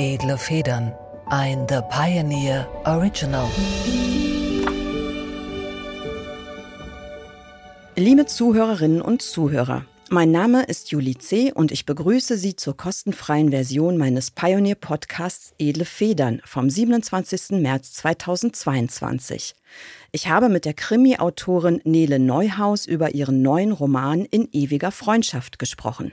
Edle Federn. Ein The Pioneer Original. Liebe Zuhörerinnen und Zuhörer, mein Name ist Julie C. und ich begrüße Sie zur kostenfreien Version meines Pioneer Podcasts Edle Federn vom 27. März 2022. Ich habe mit der Krimi-Autorin Nele Neuhaus über ihren neuen Roman In ewiger Freundschaft gesprochen.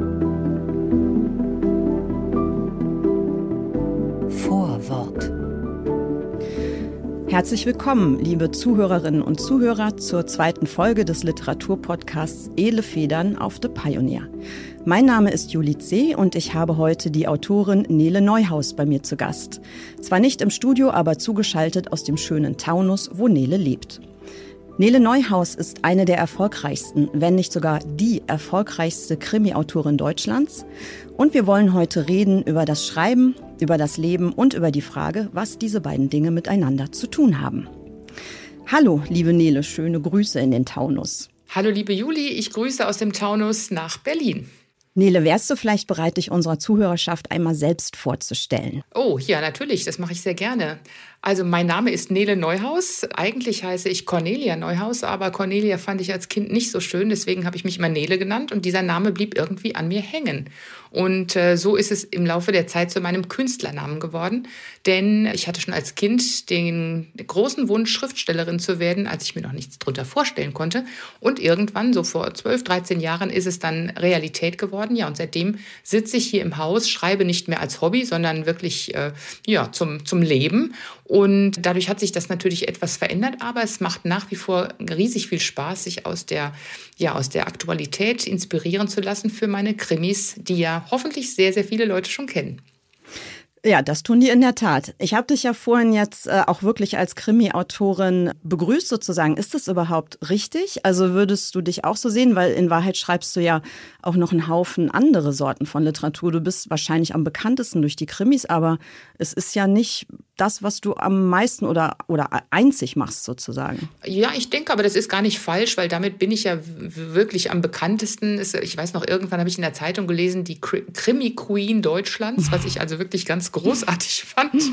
Herzlich willkommen, liebe Zuhörerinnen und Zuhörer, zur zweiten Folge des Literaturpodcasts Edle Federn auf The Pioneer. Mein Name ist Julie C. und ich habe heute die Autorin Nele Neuhaus bei mir zu Gast. Zwar nicht im Studio, aber zugeschaltet aus dem schönen Taunus, wo Nele lebt. Nele Neuhaus ist eine der erfolgreichsten, wenn nicht sogar die erfolgreichste Krimi-Autorin Deutschlands. Und wir wollen heute reden über das Schreiben, über das Leben und über die Frage, was diese beiden Dinge miteinander zu tun haben. Hallo, liebe Nele, schöne Grüße in den Taunus. Hallo, liebe Juli, ich grüße aus dem Taunus nach Berlin. Nele, wärst du vielleicht bereit, dich unserer Zuhörerschaft einmal selbst vorzustellen? Oh, ja, natürlich, das mache ich sehr gerne. Also mein Name ist Nele Neuhaus. Eigentlich heiße ich Cornelia Neuhaus, aber Cornelia fand ich als Kind nicht so schön, deswegen habe ich mich immer Nele genannt und dieser Name blieb irgendwie an mir hängen. Und äh, so ist es im Laufe der Zeit zu meinem Künstlernamen geworden, denn ich hatte schon als Kind den großen Wunsch, Schriftstellerin zu werden, als ich mir noch nichts drunter vorstellen konnte. Und irgendwann, so vor 12, 13 Jahren, ist es dann Realität geworden. Ja, und seitdem sitze ich hier im Haus, schreibe nicht mehr als Hobby, sondern wirklich äh, ja, zum, zum Leben und dadurch hat sich das natürlich etwas verändert, aber es macht nach wie vor riesig viel Spaß, sich aus der, ja, aus der Aktualität inspirieren zu lassen für meine Krimis, die ja hoffentlich sehr, sehr viele Leute schon kennen. Ja, das tun die in der Tat. Ich habe dich ja vorhin jetzt äh, auch wirklich als Krimi-Autorin begrüßt sozusagen. Ist das überhaupt richtig? Also würdest du dich auch so sehen? Weil in Wahrheit schreibst du ja auch noch einen Haufen andere Sorten von Literatur. Du bist wahrscheinlich am bekanntesten durch die Krimis, aber es ist ja nicht das, was du am meisten oder, oder einzig machst sozusagen. Ja, ich denke, aber das ist gar nicht falsch, weil damit bin ich ja wirklich am bekanntesten. Ich weiß noch, irgendwann habe ich in der Zeitung gelesen, die Krimi-Queen Deutschlands, was ich also wirklich ganz großartig fand.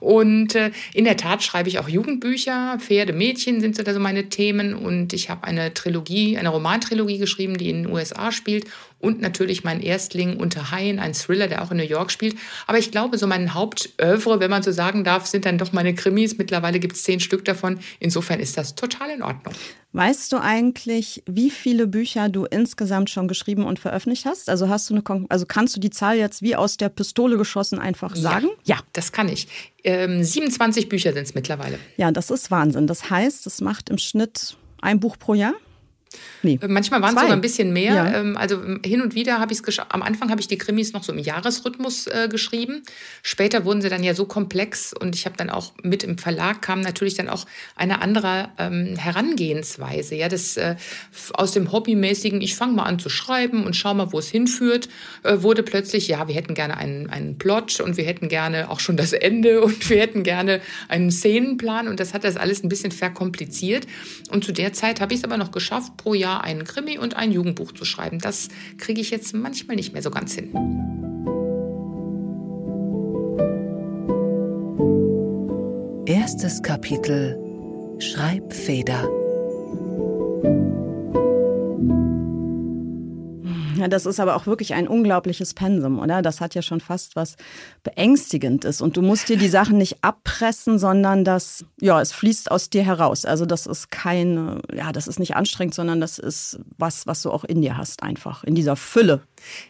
Und äh, in der Tat schreibe ich auch Jugendbücher. Pferde, Mädchen sind so meine Themen. Und ich habe eine Trilogie, eine Romantrilogie geschrieben, die in den USA spielt und natürlich mein Erstling Unter Haien, ein Thriller, der auch in New York spielt. Aber ich glaube, so mein Hauptövre, wenn man so sagen darf, sind dann doch meine Krimis. Mittlerweile gibt es zehn Stück davon. Insofern ist das total in Ordnung. Weißt du eigentlich, wie viele Bücher du insgesamt schon geschrieben und veröffentlicht hast? Also hast du eine, also kannst du die Zahl jetzt wie aus der Pistole geschossen einfach sagen? Ja, ja. das kann ich. Ähm, 27 Bücher sind es mittlerweile. Ja, das ist Wahnsinn. Das heißt, es macht im Schnitt ein Buch pro Jahr? Nee. Äh, manchmal waren es sogar ein bisschen mehr. Ja. Ähm, also ähm, hin und wieder habe ich es am Anfang habe ich die Krimis noch so im Jahresrhythmus äh, geschrieben. Später wurden sie dann ja so komplex und ich habe dann auch mit im Verlag kam natürlich dann auch eine andere ähm, Herangehensweise. Ja, das äh, aus dem Hobbymäßigen, ich fange mal an zu schreiben und schau mal, wo es hinführt, äh, wurde plötzlich, ja, wir hätten gerne einen, einen Plot und wir hätten gerne auch schon das Ende und wir hätten gerne einen Szenenplan und das hat das alles ein bisschen verkompliziert. Und zu der Zeit habe ich es aber noch geschafft, pro Jahr einen Krimi und ein Jugendbuch zu schreiben. Das kriege ich jetzt manchmal nicht mehr so ganz hin. Erstes Kapitel Schreibfeder. Ja, das ist aber auch wirklich ein unglaubliches Pensum, oder? Das hat ja schon fast was Beängstigendes. Und du musst dir die Sachen nicht abpressen, sondern das, ja, es fließt aus dir heraus. Also das ist keine, ja, das ist nicht anstrengend, sondern das ist was, was du auch in dir hast, einfach, in dieser Fülle.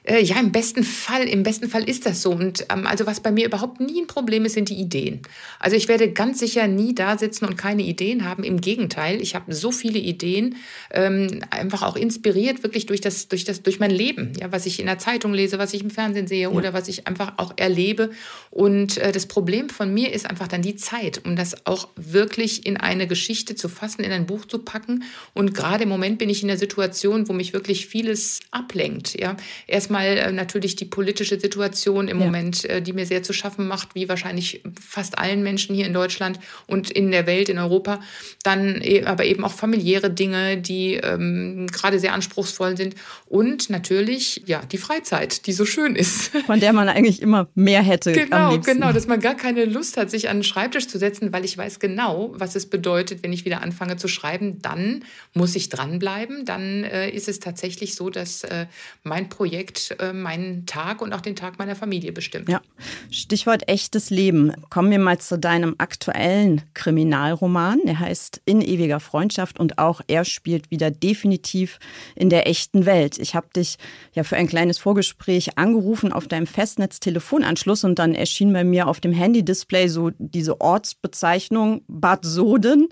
Äh, ja, im besten Fall, im besten Fall ist das so. Und ähm, also was bei mir überhaupt nie ein Problem ist, sind die Ideen. Also ich werde ganz sicher nie da sitzen und keine Ideen haben. Im Gegenteil, ich habe so viele Ideen, ähm, einfach auch inspiriert wirklich durch das, durch das, durch mein erleben, ja, was ich in der Zeitung lese, was ich im Fernsehen sehe ja. oder was ich einfach auch erlebe. Und äh, das Problem von mir ist einfach dann die Zeit, um das auch wirklich in eine Geschichte zu fassen, in ein Buch zu packen. Und gerade im Moment bin ich in der Situation, wo mich wirklich vieles ablenkt. Ja, erstmal äh, natürlich die politische Situation im ja. Moment, äh, die mir sehr zu schaffen macht, wie wahrscheinlich fast allen Menschen hier in Deutschland und in der Welt, in Europa. Dann e aber eben auch familiäre Dinge, die ähm, gerade sehr anspruchsvoll sind und natürlich ja die Freizeit, die so schön ist. Von der man eigentlich immer mehr hätte. Genau, genau, dass man gar keine Lust hat, sich an den Schreibtisch zu setzen, weil ich weiß genau, was es bedeutet, wenn ich wieder anfange zu schreiben. Dann muss ich dranbleiben. Dann äh, ist es tatsächlich so, dass äh, mein Projekt äh, meinen Tag und auch den Tag meiner Familie bestimmt. Ja, Stichwort echtes Leben. Kommen wir mal zu deinem aktuellen Kriminalroman. Der heißt In ewiger Freundschaft und auch er spielt wieder definitiv in der echten Welt. Ich habe dich ja für ein kleines Vorgespräch angerufen auf deinem Festnetz-Telefonanschluss und dann erschien bei mir auf dem Handy-Display so diese Ortsbezeichnung Bad Soden.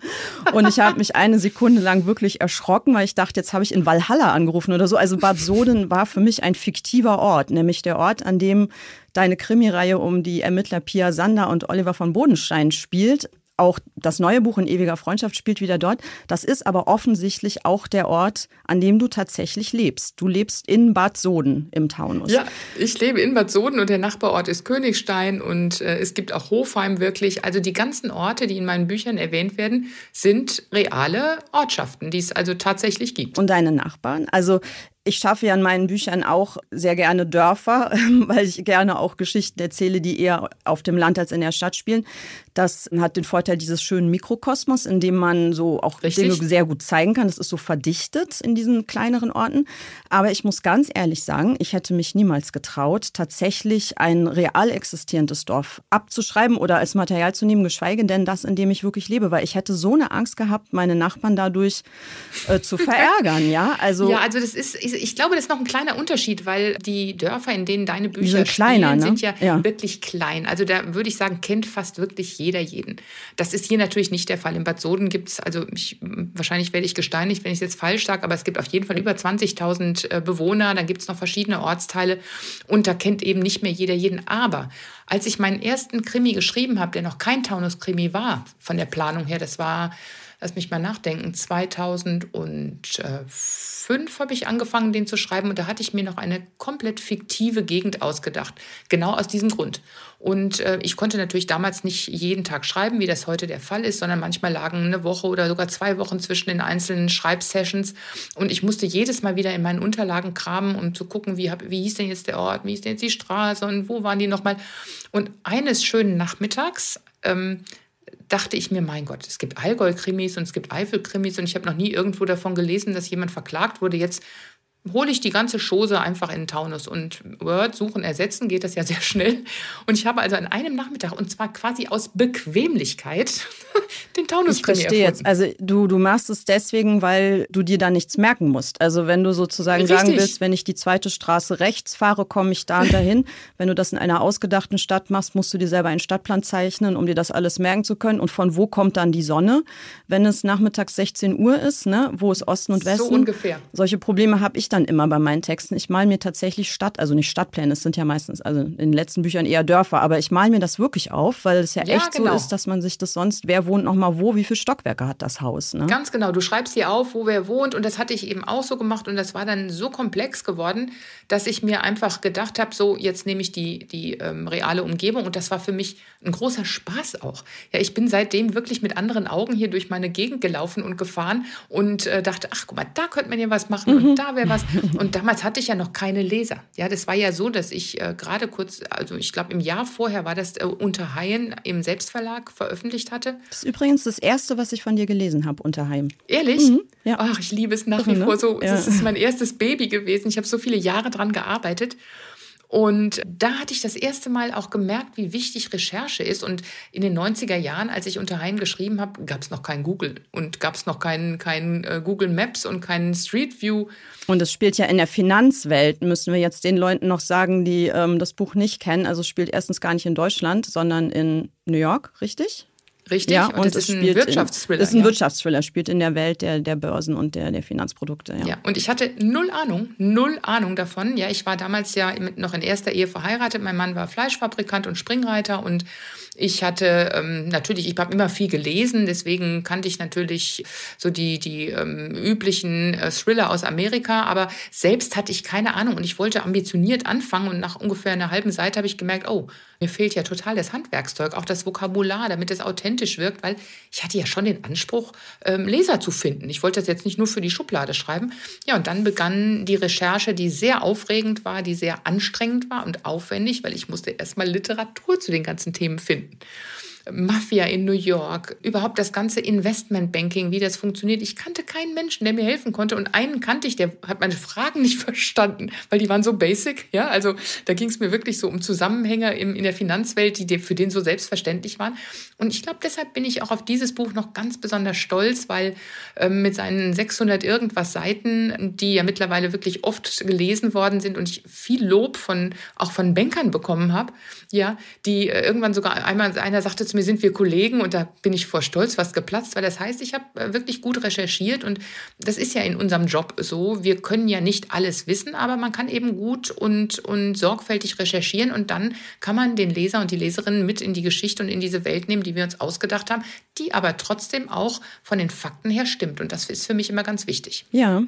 Und ich habe mich eine Sekunde lang wirklich erschrocken, weil ich dachte, jetzt habe ich in Valhalla angerufen oder so. Also Bad Soden war für mich ein fiktiver Ort, nämlich der Ort, an dem deine Krimireihe um die Ermittler Pia Sander und Oliver von Bodenstein spielt. Auch das neue Buch in ewiger Freundschaft spielt wieder dort. Das ist aber offensichtlich auch der Ort, an dem du tatsächlich lebst. Du lebst in Bad Soden im Taunus. Ja, ich lebe in Bad Soden und der Nachbarort ist Königstein und äh, es gibt auch Hofheim wirklich. Also die ganzen Orte, die in meinen Büchern erwähnt werden, sind reale Ortschaften, die es also tatsächlich gibt. Und deine Nachbarn? Also ich schaffe ja in meinen Büchern auch sehr gerne Dörfer, weil ich gerne auch Geschichten erzähle, die eher auf dem Land als in der Stadt spielen. Das hat den Vorteil dieses schönen Mikrokosmos, in dem man so auch Richtig. Dinge sehr gut zeigen kann. Das ist so verdichtet in diesen kleineren Orten. Aber ich muss ganz ehrlich sagen, ich hätte mich niemals getraut, tatsächlich ein real existierendes Dorf abzuschreiben oder als Material zu nehmen, geschweige denn das, in dem ich wirklich lebe, weil ich hätte so eine Angst gehabt, meine Nachbarn dadurch äh, zu verärgern. ja, also, ja, also das ist, ich glaube, das ist noch ein kleiner Unterschied, weil die Dörfer, in denen deine Bücher sind, kleiner, spielen, ne? sind ja, ja, wirklich klein. Also da würde ich sagen, kennt fast wirklich jeder jeden. Das ist hier natürlich nicht der Fall. In Bad Soden gibt es, also ich, wahrscheinlich werde ich gesteinigt, wenn ich es jetzt falsch sage, aber es gibt auf jeden Fall über 20.000 äh, Bewohner. Dann gibt es noch verschiedene Ortsteile und da kennt eben nicht mehr jeder jeden. Aber als ich meinen ersten Krimi geschrieben habe, der noch kein Taunus-Krimi war, von der Planung her, das war lass mich mal nachdenken, 2005 habe ich angefangen, den zu schreiben und da hatte ich mir noch eine komplett fiktive Gegend ausgedacht. Genau aus diesem Grund. Und äh, ich konnte natürlich damals nicht jeden Tag schreiben, wie das heute der Fall ist, sondern manchmal lagen eine Woche oder sogar zwei Wochen zwischen den einzelnen Schreibsessions. Und ich musste jedes Mal wieder in meinen Unterlagen kramen, um zu gucken, wie, hab, wie hieß denn jetzt der Ort, wie hieß denn jetzt die Straße und wo waren die nochmal. Und eines schönen Nachmittags ähm, dachte ich mir, mein Gott, es gibt Allgäu-Krimis und es gibt Eifel-Krimis und ich habe noch nie irgendwo davon gelesen, dass jemand verklagt wurde. Jetzt hole ich die ganze Chose einfach in den Taunus und Word suchen, ersetzen geht das ja sehr schnell. Und ich habe also an einem Nachmittag und zwar quasi aus Bequemlichkeit den Taunus Ich verstehe jetzt. Also du, du machst es deswegen, weil du dir da nichts merken musst. Also wenn du sozusagen Richtig. sagen willst, wenn ich die zweite Straße rechts fahre, komme ich da und dahin. wenn du das in einer ausgedachten Stadt machst, musst du dir selber einen Stadtplan zeichnen, um dir das alles merken zu können. Und von wo kommt dann die Sonne? Wenn es nachmittags 16 Uhr ist, ne? wo ist Osten und Westen? So ungefähr. Solche Probleme habe ich dann immer bei meinen Texten. Ich male mir tatsächlich Stadt, also nicht Stadtpläne, es sind ja meistens, also in den letzten Büchern eher Dörfer, aber ich male mir das wirklich auf, weil es ja, ja echt genau. so ist, dass man sich das sonst, wer wohnt nochmal wo, wie viele Stockwerke hat das Haus. Ne? Ganz genau, du schreibst hier auf, wo wer wohnt und das hatte ich eben auch so gemacht und das war dann so komplex geworden, dass ich mir einfach gedacht habe, so jetzt nehme ich die, die ähm, reale Umgebung und das war für mich ein großer Spaß auch. Ja, ich bin seitdem wirklich mit anderen Augen hier durch meine Gegend gelaufen und gefahren und äh, dachte, ach guck mal, da könnte man ja was machen mhm. und da wäre was. Und damals hatte ich ja noch keine Leser. Ja, das war ja so, dass ich äh, gerade kurz, also ich glaube im Jahr vorher war das äh, unter Haien im Selbstverlag veröffentlicht hatte. Das ist übrigens das erste, was ich von dir gelesen habe, unter Haien. Ehrlich? Mhm, ja. Ach, ich liebe es nach wie vor so. Ja. Das ist mein erstes Baby gewesen. Ich habe so viele Jahre dran gearbeitet. Und da hatte ich das erste Mal auch gemerkt, wie wichtig Recherche ist. Und in den 90er Jahren, als ich unter Hein geschrieben habe, gab es noch kein Google und gab es noch kein, kein äh, Google Maps und kein Street View. Und es spielt ja in der Finanzwelt, müssen wir jetzt den Leuten noch sagen, die ähm, das Buch nicht kennen. Also es spielt erstens gar nicht in Deutschland, sondern in New York, richtig? Richtig, ja, und, und es ist ein Wirtschaftsthriller. In, ist ein ja. Wirtschaftsthriller, spielt in der Welt der, der Börsen und der, der Finanzprodukte. Ja. Ja, und ich hatte null Ahnung, null Ahnung davon. Ja, ich war damals ja noch in erster Ehe verheiratet. Mein Mann war Fleischfabrikant und Springreiter und ich hatte ähm, natürlich, ich habe immer viel gelesen, deswegen kannte ich natürlich so die, die ähm, üblichen äh, Thriller aus Amerika, aber selbst hatte ich keine Ahnung und ich wollte ambitioniert anfangen und nach ungefähr einer halben Seite habe ich gemerkt, oh, mir fehlt ja total das Handwerkszeug, auch das Vokabular, damit es authentisch wirkt, weil ich hatte ja schon den Anspruch, ähm, Leser zu finden. Ich wollte das jetzt nicht nur für die Schublade schreiben. Ja, und dann begann die Recherche, die sehr aufregend war, die sehr anstrengend war und aufwendig, weil ich musste erstmal Literatur zu den ganzen Themen finden. Mafia in New York, überhaupt das ganze Investmentbanking, wie das funktioniert. Ich kannte keinen Menschen, der mir helfen konnte. Und einen kannte ich, der hat meine Fragen nicht verstanden, weil die waren so basic. Ja, also da ging es mir wirklich so um Zusammenhänge in, in der Finanzwelt, die für den so selbstverständlich waren. Und ich glaube, deshalb bin ich auch auf dieses Buch noch ganz besonders stolz, weil äh, mit seinen 600 irgendwas Seiten, die ja mittlerweile wirklich oft gelesen worden sind und ich viel Lob von auch von Bankern bekommen habe, ja, die äh, irgendwann sogar einmal einer sagte zu mir, sind wir Kollegen und da bin ich vor Stolz fast geplatzt, weil das heißt, ich habe äh, wirklich gut recherchiert und das ist ja in unserem Job so. Wir können ja nicht alles wissen, aber man kann eben gut und, und sorgfältig recherchieren und dann kann man den Leser und die Leserinnen mit in die Geschichte und in diese Welt nehmen, die wir uns ausgedacht haben, die aber trotzdem auch von den Fakten her stimmt. Und das ist für mich immer ganz wichtig. Ja,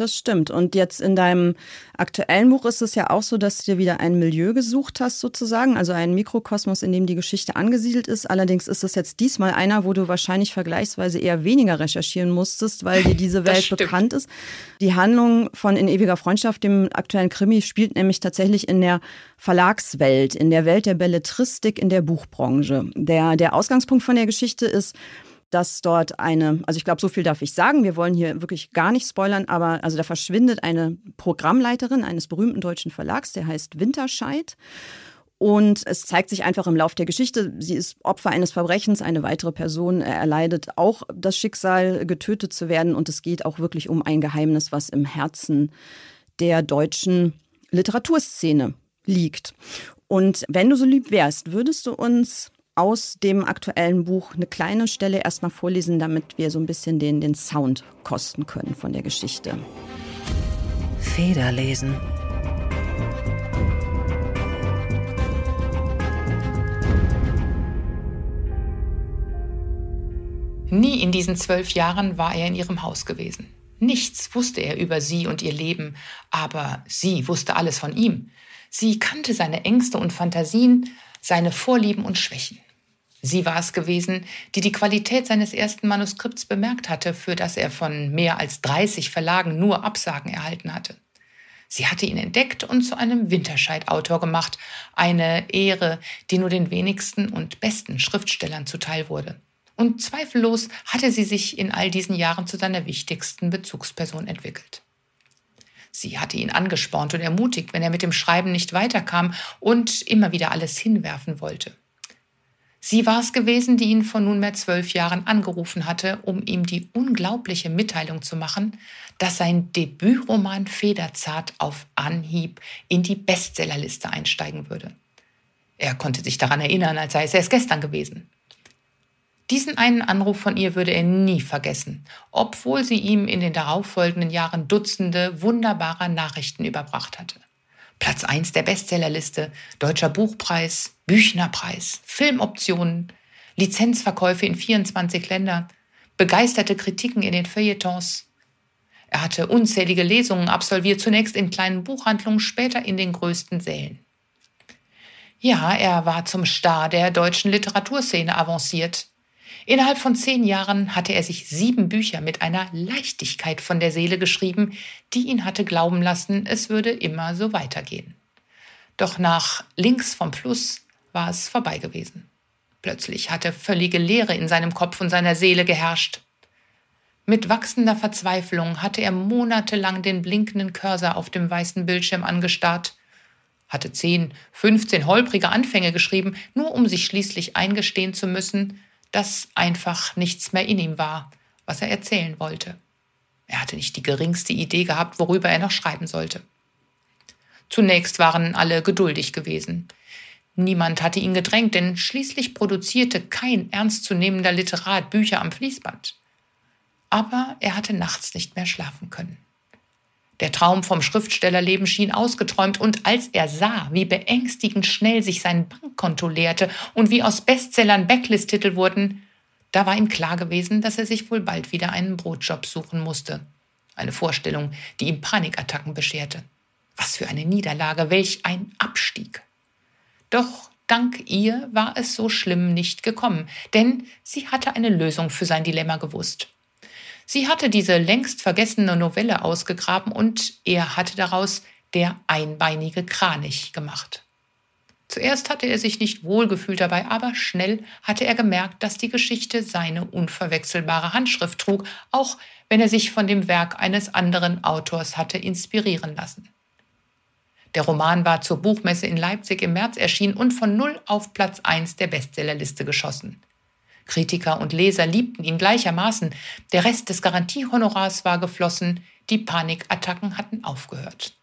das stimmt. Und jetzt in deinem aktuellen Buch ist es ja auch so, dass du dir wieder ein Milieu gesucht hast, sozusagen, also einen Mikrokosmos, in dem die Geschichte angesiedelt ist. Allerdings ist es jetzt diesmal einer, wo du wahrscheinlich vergleichsweise eher weniger recherchieren musstest, weil dir diese Welt bekannt ist. Die Handlung von In ewiger Freundschaft, dem aktuellen Krimi, spielt nämlich tatsächlich in der Verlagswelt, in der Welt der Belletristik, in der Buchbranche. Der, der Ausgangspunkt von der Geschichte ist, dass dort eine, also ich glaube, so viel darf ich sagen, wir wollen hier wirklich gar nicht spoilern, aber also da verschwindet eine Programmleiterin eines berühmten deutschen Verlags, der heißt Winterscheid. Und es zeigt sich einfach im Lauf der Geschichte, sie ist Opfer eines Verbrechens, eine weitere Person erleidet auch das Schicksal, getötet zu werden. Und es geht auch wirklich um ein Geheimnis, was im Herzen der deutschen Literaturszene liegt. Und wenn du so lieb wärst, würdest du uns aus dem aktuellen Buch eine kleine Stelle erstmal vorlesen, damit wir so ein bisschen den, den Sound kosten können von der Geschichte. Federlesen. Nie in diesen zwölf Jahren war er in ihrem Haus gewesen. Nichts wusste er über sie und ihr Leben, aber sie wusste alles von ihm. Sie kannte seine Ängste und Fantasien, seine Vorlieben und Schwächen. Sie war es gewesen, die die Qualität seines ersten Manuskripts bemerkt hatte, für das er von mehr als 30 Verlagen nur Absagen erhalten hatte. Sie hatte ihn entdeckt und zu einem Winterscheid-Autor gemacht, eine Ehre, die nur den wenigsten und besten Schriftstellern zuteil wurde. Und zweifellos hatte sie sich in all diesen Jahren zu seiner wichtigsten Bezugsperson entwickelt. Sie hatte ihn angespornt und ermutigt, wenn er mit dem Schreiben nicht weiterkam und immer wieder alles hinwerfen wollte. Sie war es gewesen, die ihn vor nunmehr zwölf Jahren angerufen hatte, um ihm die unglaubliche Mitteilung zu machen, dass sein Debütroman Federzart auf Anhieb in die Bestsellerliste einsteigen würde. Er konnte sich daran erinnern, als sei es erst gestern gewesen. Diesen einen Anruf von ihr würde er nie vergessen, obwohl sie ihm in den darauffolgenden Jahren Dutzende wunderbarer Nachrichten überbracht hatte. Platz 1 der Bestsellerliste, Deutscher Buchpreis, Büchnerpreis, Filmoptionen, Lizenzverkäufe in 24 Ländern, begeisterte Kritiken in den Feuilletons. Er hatte unzählige Lesungen absolviert, zunächst in kleinen Buchhandlungen, später in den größten Sälen. Ja, er war zum Star der deutschen Literaturszene avanciert. Innerhalb von zehn Jahren hatte er sich sieben Bücher mit einer Leichtigkeit von der Seele geschrieben, die ihn hatte glauben lassen, es würde immer so weitergehen. Doch nach links vom Fluss war es vorbei gewesen. Plötzlich hatte völlige Leere in seinem Kopf und seiner Seele geherrscht. Mit wachsender Verzweiflung hatte er monatelang den blinkenden Cursor auf dem weißen Bildschirm angestarrt, hatte zehn, fünfzehn holprige Anfänge geschrieben, nur um sich schließlich eingestehen zu müssen, dass einfach nichts mehr in ihm war, was er erzählen wollte. Er hatte nicht die geringste Idee gehabt, worüber er noch schreiben sollte. Zunächst waren alle geduldig gewesen. Niemand hatte ihn gedrängt, denn schließlich produzierte kein ernstzunehmender Literat Bücher am Fließband. Aber er hatte nachts nicht mehr schlafen können. Der Traum vom Schriftstellerleben schien ausgeträumt, und als er sah, wie beängstigend schnell sich sein Bankkonto leerte und wie aus Bestsellern Backlist-Titel wurden, da war ihm klar gewesen, dass er sich wohl bald wieder einen Brotjob suchen musste. Eine Vorstellung, die ihm Panikattacken bescherte. Was für eine Niederlage, welch ein Abstieg. Doch dank ihr war es so schlimm nicht gekommen, denn sie hatte eine Lösung für sein Dilemma gewusst. Sie hatte diese längst vergessene Novelle ausgegraben und er hatte daraus der einbeinige Kranich gemacht. Zuerst hatte er sich nicht wohlgefühlt dabei, aber schnell hatte er gemerkt, dass die Geschichte seine unverwechselbare Handschrift trug, auch wenn er sich von dem Werk eines anderen Autors hatte inspirieren lassen. Der Roman war zur Buchmesse in Leipzig im März erschienen und von null auf Platz 1 der Bestsellerliste geschossen. Kritiker und Leser liebten ihn gleichermaßen. Der Rest des Garantiehonorars war geflossen, die Panikattacken hatten aufgehört.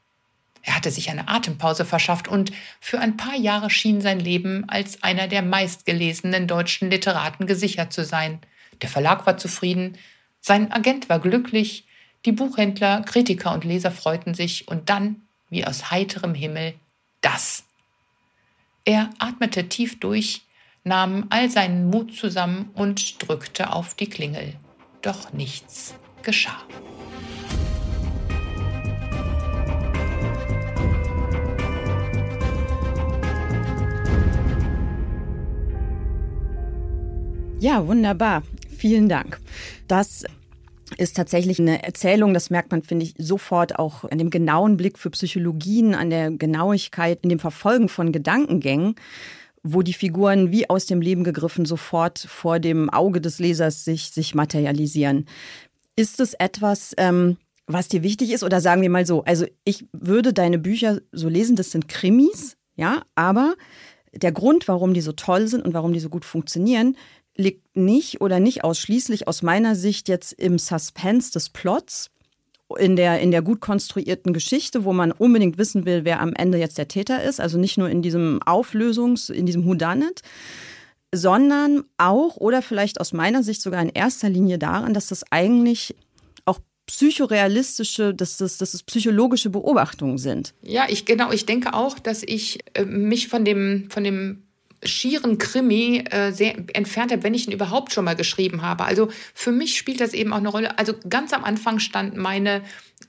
Er hatte sich eine Atempause verschafft und für ein paar Jahre schien sein Leben als einer der meistgelesenen deutschen Literaten gesichert zu sein. Der Verlag war zufrieden, sein Agent war glücklich, die Buchhändler, Kritiker und Leser freuten sich und dann wie aus heiterem Himmel das. Er atmete tief durch, nahm all seinen Mut zusammen und drückte auf die Klingel. Doch nichts geschah. Ja, wunderbar. Vielen Dank. Das ist tatsächlich eine Erzählung, das merkt man, finde ich, sofort auch an dem genauen Blick für Psychologien, an der Genauigkeit, in dem Verfolgen von Gedankengängen, wo die Figuren wie aus dem Leben gegriffen sofort vor dem Auge des Lesers sich, sich materialisieren. Ist es etwas, ähm, was dir wichtig ist? Oder sagen wir mal so, also ich würde deine Bücher so lesen, das sind Krimis, ja, aber der Grund, warum die so toll sind und warum die so gut funktionieren, liegt nicht oder nicht ausschließlich aus meiner Sicht jetzt im Suspense des Plots, in der, in der gut konstruierten Geschichte, wo man unbedingt wissen will, wer am Ende jetzt der Täter ist, also nicht nur in diesem Auflösungs-, in diesem Whodunit, sondern auch oder vielleicht aus meiner Sicht sogar in erster Linie daran, dass das eigentlich auch psychorealistische, dass das, dass das psychologische Beobachtungen sind. Ja, ich genau, ich denke auch, dass ich äh, mich von dem, von dem schieren Krimi äh, sehr entfernt habe, wenn ich ihn überhaupt schon mal geschrieben habe. Also für mich spielt das eben auch eine Rolle. Also ganz am Anfang stand meine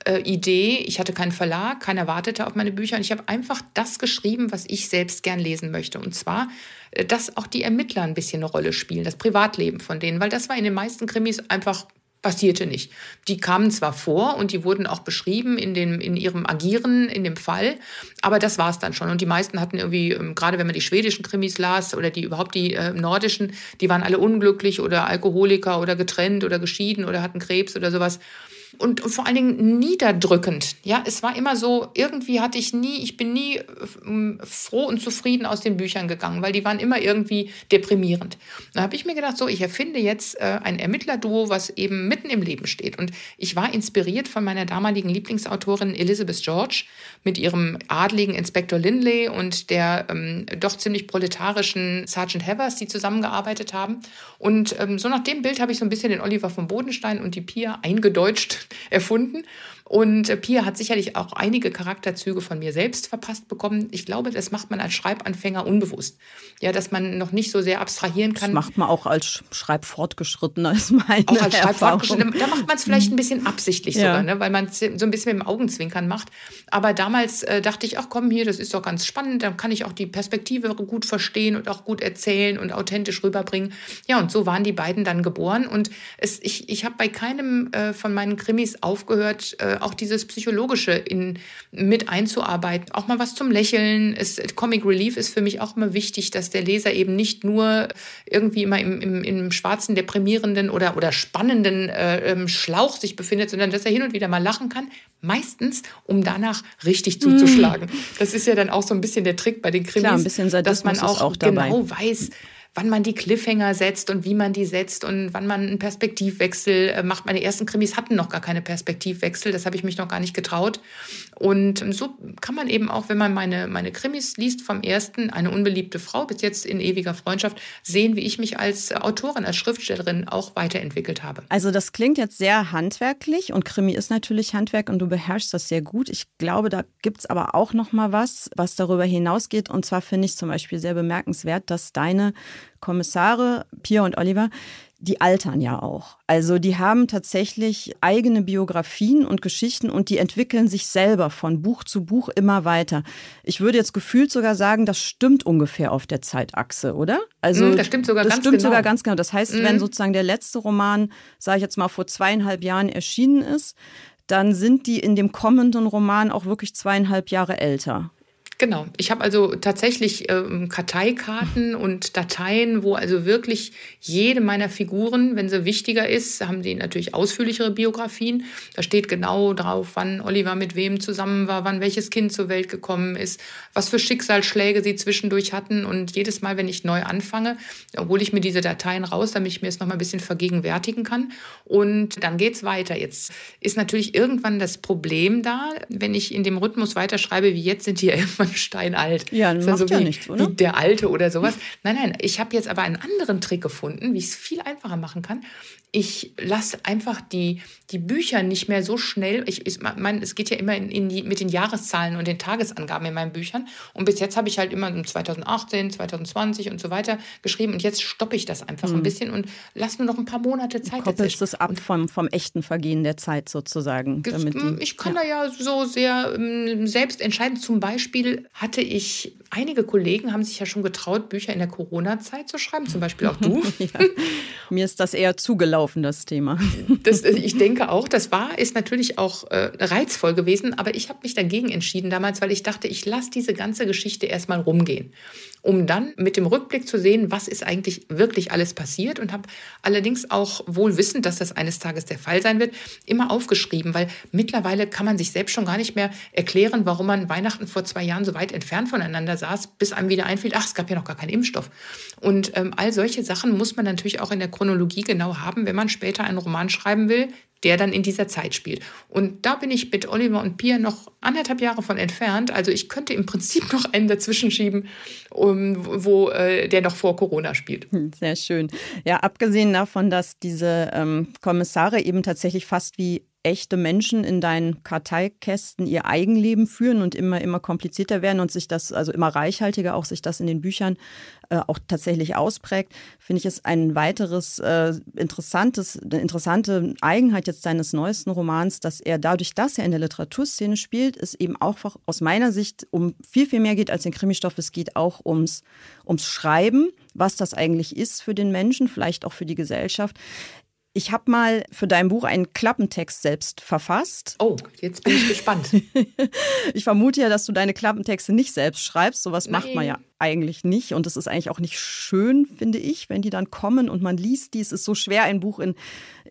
äh, Idee, ich hatte keinen Verlag, keiner wartete auf meine Bücher und ich habe einfach das geschrieben, was ich selbst gern lesen möchte. Und zwar, äh, dass auch die Ermittler ein bisschen eine Rolle spielen, das Privatleben von denen, weil das war in den meisten Krimis einfach passierte nicht. Die kamen zwar vor und die wurden auch beschrieben in, dem, in ihrem Agieren in dem Fall, aber das war es dann schon. Und die meisten hatten irgendwie, ähm, gerade wenn man die schwedischen Krimis las oder die überhaupt die äh, nordischen, die waren alle unglücklich oder Alkoholiker oder getrennt oder geschieden oder hatten Krebs oder sowas und vor allen Dingen niederdrückend. Ja, es war immer so, irgendwie hatte ich nie, ich bin nie froh und zufrieden aus den Büchern gegangen, weil die waren immer irgendwie deprimierend. Da habe ich mir gedacht, so, ich erfinde jetzt äh, ein Ermittlerduo, was eben mitten im Leben steht. Und ich war inspiriert von meiner damaligen Lieblingsautorin Elizabeth George mit ihrem adligen Inspektor Lindley und der ähm, doch ziemlich proletarischen Sergeant Havers, die zusammengearbeitet haben. Und ähm, so nach dem Bild habe ich so ein bisschen den Oliver von Bodenstein und die Pia eingedeutscht erfunden. Und äh, Pia hat sicherlich auch einige Charakterzüge von mir selbst verpasst bekommen. Ich glaube, das macht man als Schreibanfänger unbewusst. Ja, dass man noch nicht so sehr abstrahieren kann. Das macht man auch als Schreibfortgeschrittener, ist meine Auch als Schreibfortgeschrittener. Da macht man es vielleicht ein bisschen absichtlich ja. sogar, ne? weil man es so ein bisschen mit dem Augenzwinkern macht. Aber damals äh, dachte ich, ach komm hier, das ist doch ganz spannend. Da kann ich auch die Perspektive gut verstehen und auch gut erzählen und authentisch rüberbringen. Ja, und so waren die beiden dann geboren. Und es, ich, ich habe bei keinem äh, von meinen Krimis aufgehört, äh, auch dieses Psychologische in, mit einzuarbeiten. Auch mal was zum Lächeln. Es, Comic Relief ist für mich auch immer wichtig, dass der Leser eben nicht nur irgendwie immer im, im, im schwarzen, deprimierenden oder, oder spannenden äh, Schlauch sich befindet, sondern dass er hin und wieder mal lachen kann. Meistens, um danach richtig zuzuschlagen. Mm. Das ist ja dann auch so ein bisschen der Trick bei den Krimis, Klar, ein bisschen dass man auch, auch genau weiß, wann man die Cliffhanger setzt und wie man die setzt und wann man einen Perspektivwechsel äh, macht. Meine ersten Krimis hatten noch gar keine Perspektivwechsel, das habe ich mich noch gar nicht getraut. Und so kann man eben auch, wenn man meine, meine Krimis liest, vom ersten, eine unbeliebte Frau, bis jetzt in ewiger Freundschaft, sehen, wie ich mich als Autorin, als Schriftstellerin auch weiterentwickelt habe. Also das klingt jetzt sehr handwerklich und Krimi ist natürlich Handwerk und du beherrschst das sehr gut. Ich glaube, da gibt es aber auch noch mal was, was darüber hinausgeht. Und zwar finde ich zum Beispiel sehr bemerkenswert, dass deine Kommissare, Pia und Oliver, die altern ja auch. Also die haben tatsächlich eigene Biografien und Geschichten und die entwickeln sich selber von Buch zu Buch immer weiter. Ich würde jetzt gefühlt sogar sagen, das stimmt ungefähr auf der Zeitachse, oder? Also mm, das stimmt sogar das ganz stimmt genau. sogar ganz genau. Das heißt, mm. wenn sozusagen der letzte Roman, sage ich jetzt mal, vor zweieinhalb Jahren erschienen ist, dann sind die in dem kommenden Roman auch wirklich zweieinhalb Jahre älter. Genau. Ich habe also tatsächlich ähm, Karteikarten und Dateien, wo also wirklich jede meiner Figuren, wenn sie wichtiger ist, haben die natürlich ausführlichere Biografien. Da steht genau drauf, wann Oliver mit wem zusammen war, wann welches Kind zur Welt gekommen ist, was für Schicksalsschläge sie zwischendurch hatten. Und jedes Mal, wenn ich neu anfange, hole ich mir diese Dateien raus, damit ich mir es noch mal ein bisschen vergegenwärtigen kann. Und dann geht's weiter. Jetzt ist natürlich irgendwann das Problem da, wenn ich in dem Rhythmus weiterschreibe wie jetzt, sind die irgendwann schon steinalt. Ja, das macht so ja wie, nichts? Wie der Alte oder sowas. Nein, nein, ich habe jetzt aber einen anderen Trick gefunden, wie ich es viel einfacher machen kann ich lasse einfach die, die Bücher nicht mehr so schnell. Ich, ich meine, es geht ja immer in, in die, mit den Jahreszahlen und den Tagesangaben in meinen Büchern. Und bis jetzt habe ich halt immer 2018, 2020 und so weiter geschrieben. Und jetzt stoppe ich das einfach mhm. ein bisschen und lasse nur noch ein paar Monate Zeit. Du koppelst es ab vom, vom echten Vergehen der Zeit sozusagen. Die, ich kann ja. da ja so sehr ähm, selbst entscheiden. Zum Beispiel hatte ich, einige Kollegen haben sich ja schon getraut, Bücher in der Corona-Zeit zu schreiben. Zum Beispiel auch du. ja. Mir ist das eher zugelaufen gelaufen, das Thema. Das, äh, ich denke auch, das war, ist natürlich auch äh, reizvoll gewesen, aber ich habe mich dagegen entschieden damals, weil ich dachte, ich lasse diese ganze Geschichte erstmal rumgehen um dann mit dem Rückblick zu sehen, was ist eigentlich wirklich alles passiert und habe allerdings auch wohl wissend, dass das eines Tages der Fall sein wird, immer aufgeschrieben, weil mittlerweile kann man sich selbst schon gar nicht mehr erklären, warum man Weihnachten vor zwei Jahren so weit entfernt voneinander saß, bis einem wieder einfiel, ach, es gab ja noch gar keinen Impfstoff. Und ähm, all solche Sachen muss man natürlich auch in der Chronologie genau haben, wenn man später einen Roman schreiben will, der dann in dieser Zeit spielt. Und da bin ich mit Oliver und Pia noch anderthalb Jahre von entfernt. Also ich könnte im Prinzip noch einen dazwischen schieben, um, wo äh, der noch vor Corona spielt. Hm, sehr schön. Ja, abgesehen davon, dass diese ähm, Kommissare eben tatsächlich fast wie echte Menschen in deinen Karteikästen ihr Eigenleben führen und immer, immer komplizierter werden und sich das, also immer reichhaltiger auch sich das in den Büchern äh, auch tatsächlich ausprägt, finde ich es ein weiteres äh, interessantes, eine interessante Eigenheit jetzt seines neuesten Romans, dass er dadurch, dass er in der Literaturszene spielt, es eben auch aus meiner Sicht um viel, viel mehr geht als den Krimistoff. Es geht auch ums, ums Schreiben, was das eigentlich ist für den Menschen, vielleicht auch für die Gesellschaft. Ich habe mal für dein Buch einen Klappentext selbst verfasst. Oh, jetzt bin ich gespannt. ich vermute ja, dass du deine Klappentexte nicht selbst schreibst. Sowas macht man ja eigentlich nicht. Und es ist eigentlich auch nicht schön, finde ich, wenn die dann kommen und man liest die. Es ist so schwer, ein Buch in,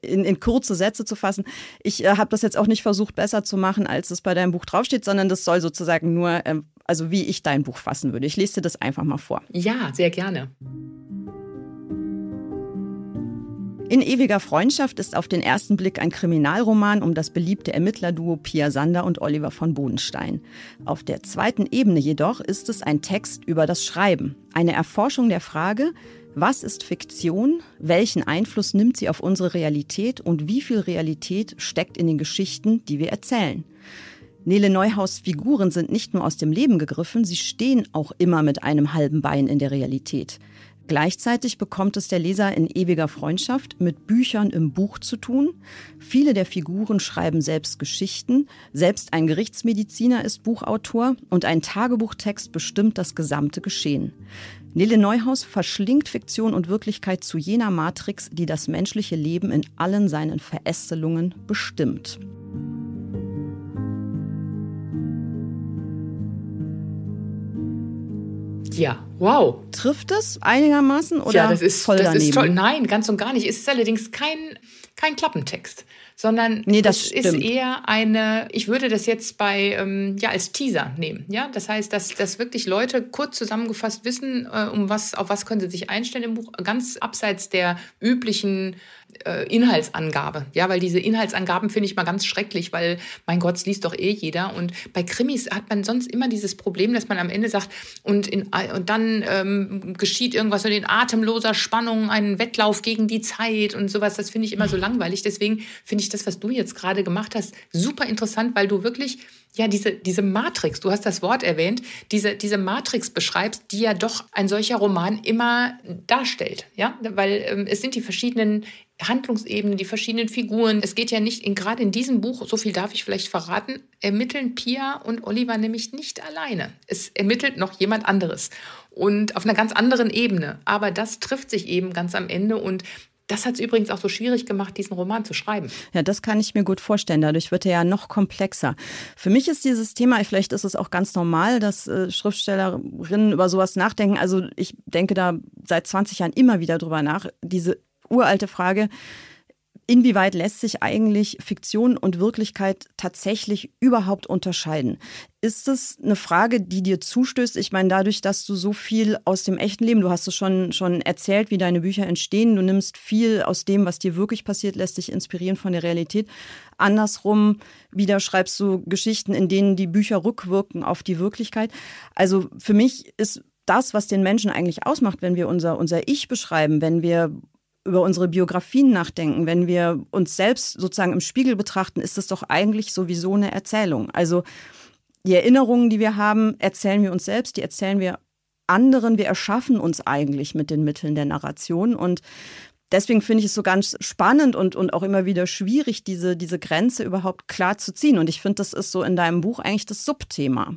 in, in kurze Sätze zu fassen. Ich äh, habe das jetzt auch nicht versucht, besser zu machen, als es bei deinem Buch draufsteht, sondern das soll sozusagen nur, äh, also wie ich dein Buch fassen würde. Ich lese dir das einfach mal vor. Ja, sehr gerne. In ewiger Freundschaft ist auf den ersten Blick ein Kriminalroman um das beliebte Ermittlerduo Pia Sander und Oliver von Bodenstein. Auf der zweiten Ebene jedoch ist es ein Text über das Schreiben, eine Erforschung der Frage, was ist Fiktion, welchen Einfluss nimmt sie auf unsere Realität und wie viel Realität steckt in den Geschichten, die wir erzählen. Nele Neuhaus Figuren sind nicht nur aus dem Leben gegriffen, sie stehen auch immer mit einem halben Bein in der Realität. Gleichzeitig bekommt es der Leser in ewiger Freundschaft mit Büchern im Buch zu tun. Viele der Figuren schreiben selbst Geschichten. Selbst ein Gerichtsmediziner ist Buchautor und ein Tagebuchtext bestimmt das gesamte Geschehen. Nele Neuhaus verschlingt Fiktion und Wirklichkeit zu jener Matrix, die das menschliche Leben in allen seinen Verästelungen bestimmt. Ja, wow. Trifft es einigermaßen oder ja, das ist, voll das daneben? ist toll. Nein, ganz und gar nicht. Es ist allerdings kein, kein Klappentext sondern nee, das es ist eher eine, ich würde das jetzt bei, ähm, ja, als Teaser nehmen. Ja, das heißt, dass, dass wirklich Leute kurz zusammengefasst wissen, äh, um was, auf was können sie sich einstellen im Buch, ganz abseits der üblichen Inhaltsangabe. Ja, weil diese Inhaltsangaben finde ich mal ganz schrecklich, weil, mein Gott, es liest doch eh jeder. Und bei Krimis hat man sonst immer dieses Problem, dass man am Ende sagt, und, in, und dann ähm, geschieht irgendwas so in atemloser Spannung, ein Wettlauf gegen die Zeit und sowas. Das finde ich immer so langweilig. Deswegen finde ich das, was du jetzt gerade gemacht hast, super interessant, weil du wirklich ja, diese, diese Matrix, du hast das Wort erwähnt, diese, diese Matrix beschreibst, die ja doch ein solcher Roman immer darstellt. Ja, weil ähm, es sind die verschiedenen Handlungsebenen, die verschiedenen Figuren. Es geht ja nicht, in, gerade in diesem Buch, so viel darf ich vielleicht verraten, ermitteln Pia und Oliver nämlich nicht alleine. Es ermittelt noch jemand anderes und auf einer ganz anderen Ebene. Aber das trifft sich eben ganz am Ende und das hat es übrigens auch so schwierig gemacht, diesen Roman zu schreiben. Ja, das kann ich mir gut vorstellen. Dadurch wird er ja noch komplexer. Für mich ist dieses Thema, vielleicht ist es auch ganz normal, dass äh, Schriftstellerinnen über sowas nachdenken. Also ich denke da seit 20 Jahren immer wieder drüber nach. Diese uralte Frage, inwieweit lässt sich eigentlich Fiktion und Wirklichkeit tatsächlich überhaupt unterscheiden? Ist es eine Frage, die dir zustößt? Ich meine, dadurch, dass du so viel aus dem echten Leben, du hast es schon, schon erzählt, wie deine Bücher entstehen, du nimmst viel aus dem, was dir wirklich passiert, lässt dich inspirieren von der Realität. Andersrum wieder schreibst du Geschichten, in denen die Bücher rückwirken auf die Wirklichkeit. Also für mich ist das, was den Menschen eigentlich ausmacht, wenn wir unser, unser Ich beschreiben, wenn wir über unsere Biografien nachdenken, wenn wir uns selbst sozusagen im Spiegel betrachten, ist es doch eigentlich sowieso eine Erzählung. Also die Erinnerungen, die wir haben, erzählen wir uns selbst, die erzählen wir anderen. Wir erschaffen uns eigentlich mit den Mitteln der Narration. Und deswegen finde ich es so ganz spannend und, und auch immer wieder schwierig, diese, diese Grenze überhaupt klar zu ziehen. Und ich finde, das ist so in deinem Buch eigentlich das Subthema.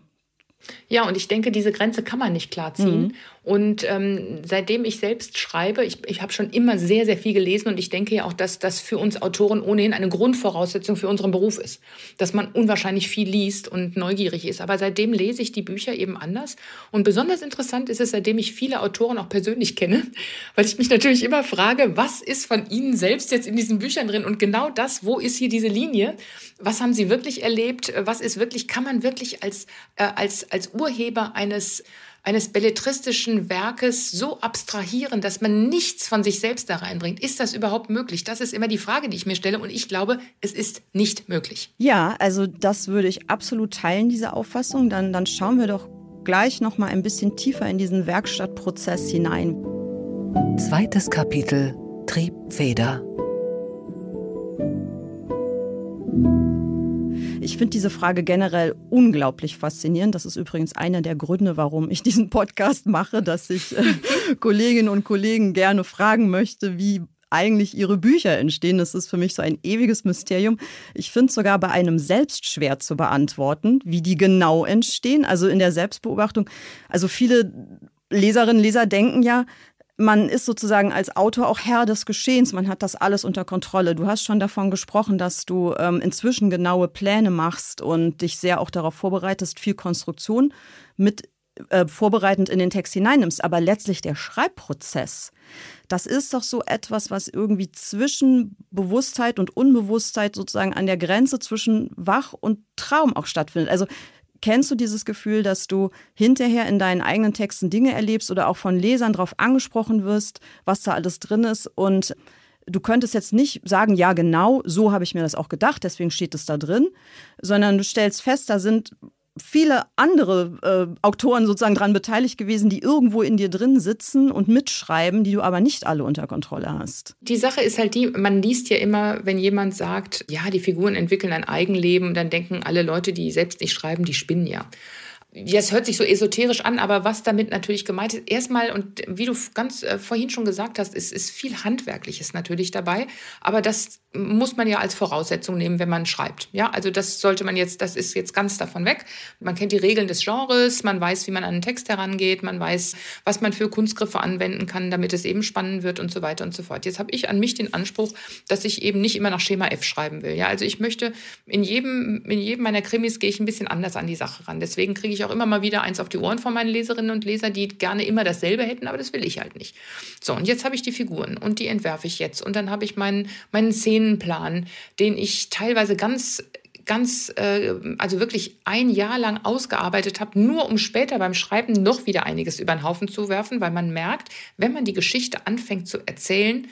Ja, und ich denke, diese Grenze kann man nicht klar ziehen. Mhm. Und ähm, seitdem ich selbst schreibe, ich, ich habe schon immer sehr, sehr viel gelesen und ich denke ja auch, dass das für uns Autoren ohnehin eine Grundvoraussetzung für unseren Beruf ist, dass man unwahrscheinlich viel liest und neugierig ist. Aber seitdem lese ich die Bücher eben anders. Und besonders interessant ist es, seitdem ich viele Autoren auch persönlich kenne, weil ich mich natürlich immer frage, was ist von ihnen selbst jetzt in diesen Büchern drin? Und genau das, wo ist hier diese Linie? Was haben sie wirklich erlebt? Was ist wirklich, kann man wirklich als, äh, als, als Urheber eines eines belletristischen Werkes so abstrahieren, dass man nichts von sich selbst da reinbringt. Ist das überhaupt möglich? Das ist immer die Frage, die ich mir stelle. Und ich glaube, es ist nicht möglich. Ja, also das würde ich absolut teilen, diese Auffassung. Dann, dann schauen wir doch gleich noch mal ein bisschen tiefer in diesen Werkstattprozess hinein. Zweites Kapitel Triebfeder. Ich finde diese Frage generell unglaublich faszinierend. Das ist übrigens einer der Gründe, warum ich diesen Podcast mache, dass ich äh, Kolleginnen und Kollegen gerne fragen möchte, wie eigentlich ihre Bücher entstehen. Das ist für mich so ein ewiges Mysterium. Ich finde es sogar bei einem selbst schwer zu beantworten, wie die genau entstehen. Also in der Selbstbeobachtung. Also viele Leserinnen, und Leser denken ja, man ist sozusagen als Autor auch Herr des Geschehens. Man hat das alles unter Kontrolle. Du hast schon davon gesprochen, dass du ähm, inzwischen genaue Pläne machst und dich sehr auch darauf vorbereitest, viel Konstruktion mit äh, vorbereitend in den Text hineinnimmst. Aber letztlich der Schreibprozess, das ist doch so etwas, was irgendwie zwischen Bewusstheit und Unbewusstheit sozusagen an der Grenze zwischen Wach und Traum auch stattfindet. Also Kennst du dieses Gefühl, dass du hinterher in deinen eigenen Texten Dinge erlebst oder auch von Lesern darauf angesprochen wirst, was da alles drin ist? Und du könntest jetzt nicht sagen, ja genau, so habe ich mir das auch gedacht, deswegen steht es da drin, sondern du stellst fest, da sind viele andere äh, Autoren sozusagen daran beteiligt gewesen, die irgendwo in dir drin sitzen und mitschreiben, die du aber nicht alle unter Kontrolle hast. Die Sache ist halt die, man liest ja immer, wenn jemand sagt, ja, die Figuren entwickeln ein Eigenleben, dann denken alle Leute, die selbst nicht schreiben, die spinnen ja. Ja, es hört sich so esoterisch an, aber was damit natürlich gemeint ist, erstmal, und wie du ganz äh, vorhin schon gesagt hast, ist, ist viel Handwerkliches natürlich dabei. Aber das muss man ja als Voraussetzung nehmen, wenn man schreibt. Ja, also das sollte man jetzt, das ist jetzt ganz davon weg. Man kennt die Regeln des Genres, man weiß, wie man an einen Text herangeht, man weiß, was man für Kunstgriffe anwenden kann, damit es eben spannend wird und so weiter und so fort. Jetzt habe ich an mich den Anspruch, dass ich eben nicht immer nach Schema F schreiben will. Ja, also ich möchte in jedem, in jedem meiner Krimis gehe ich ein bisschen anders an die Sache ran. Deswegen kriege ich ich auch immer mal wieder eins auf die Ohren von meinen Leserinnen und Lesern, die gerne immer dasselbe hätten, aber das will ich halt nicht. So, und jetzt habe ich die Figuren und die entwerfe ich jetzt. Und dann habe ich meinen, meinen Szenenplan, den ich teilweise ganz ganz, äh, also wirklich ein Jahr lang ausgearbeitet habe, nur um später beim Schreiben noch wieder einiges über den Haufen zu werfen, weil man merkt, wenn man die Geschichte anfängt zu erzählen,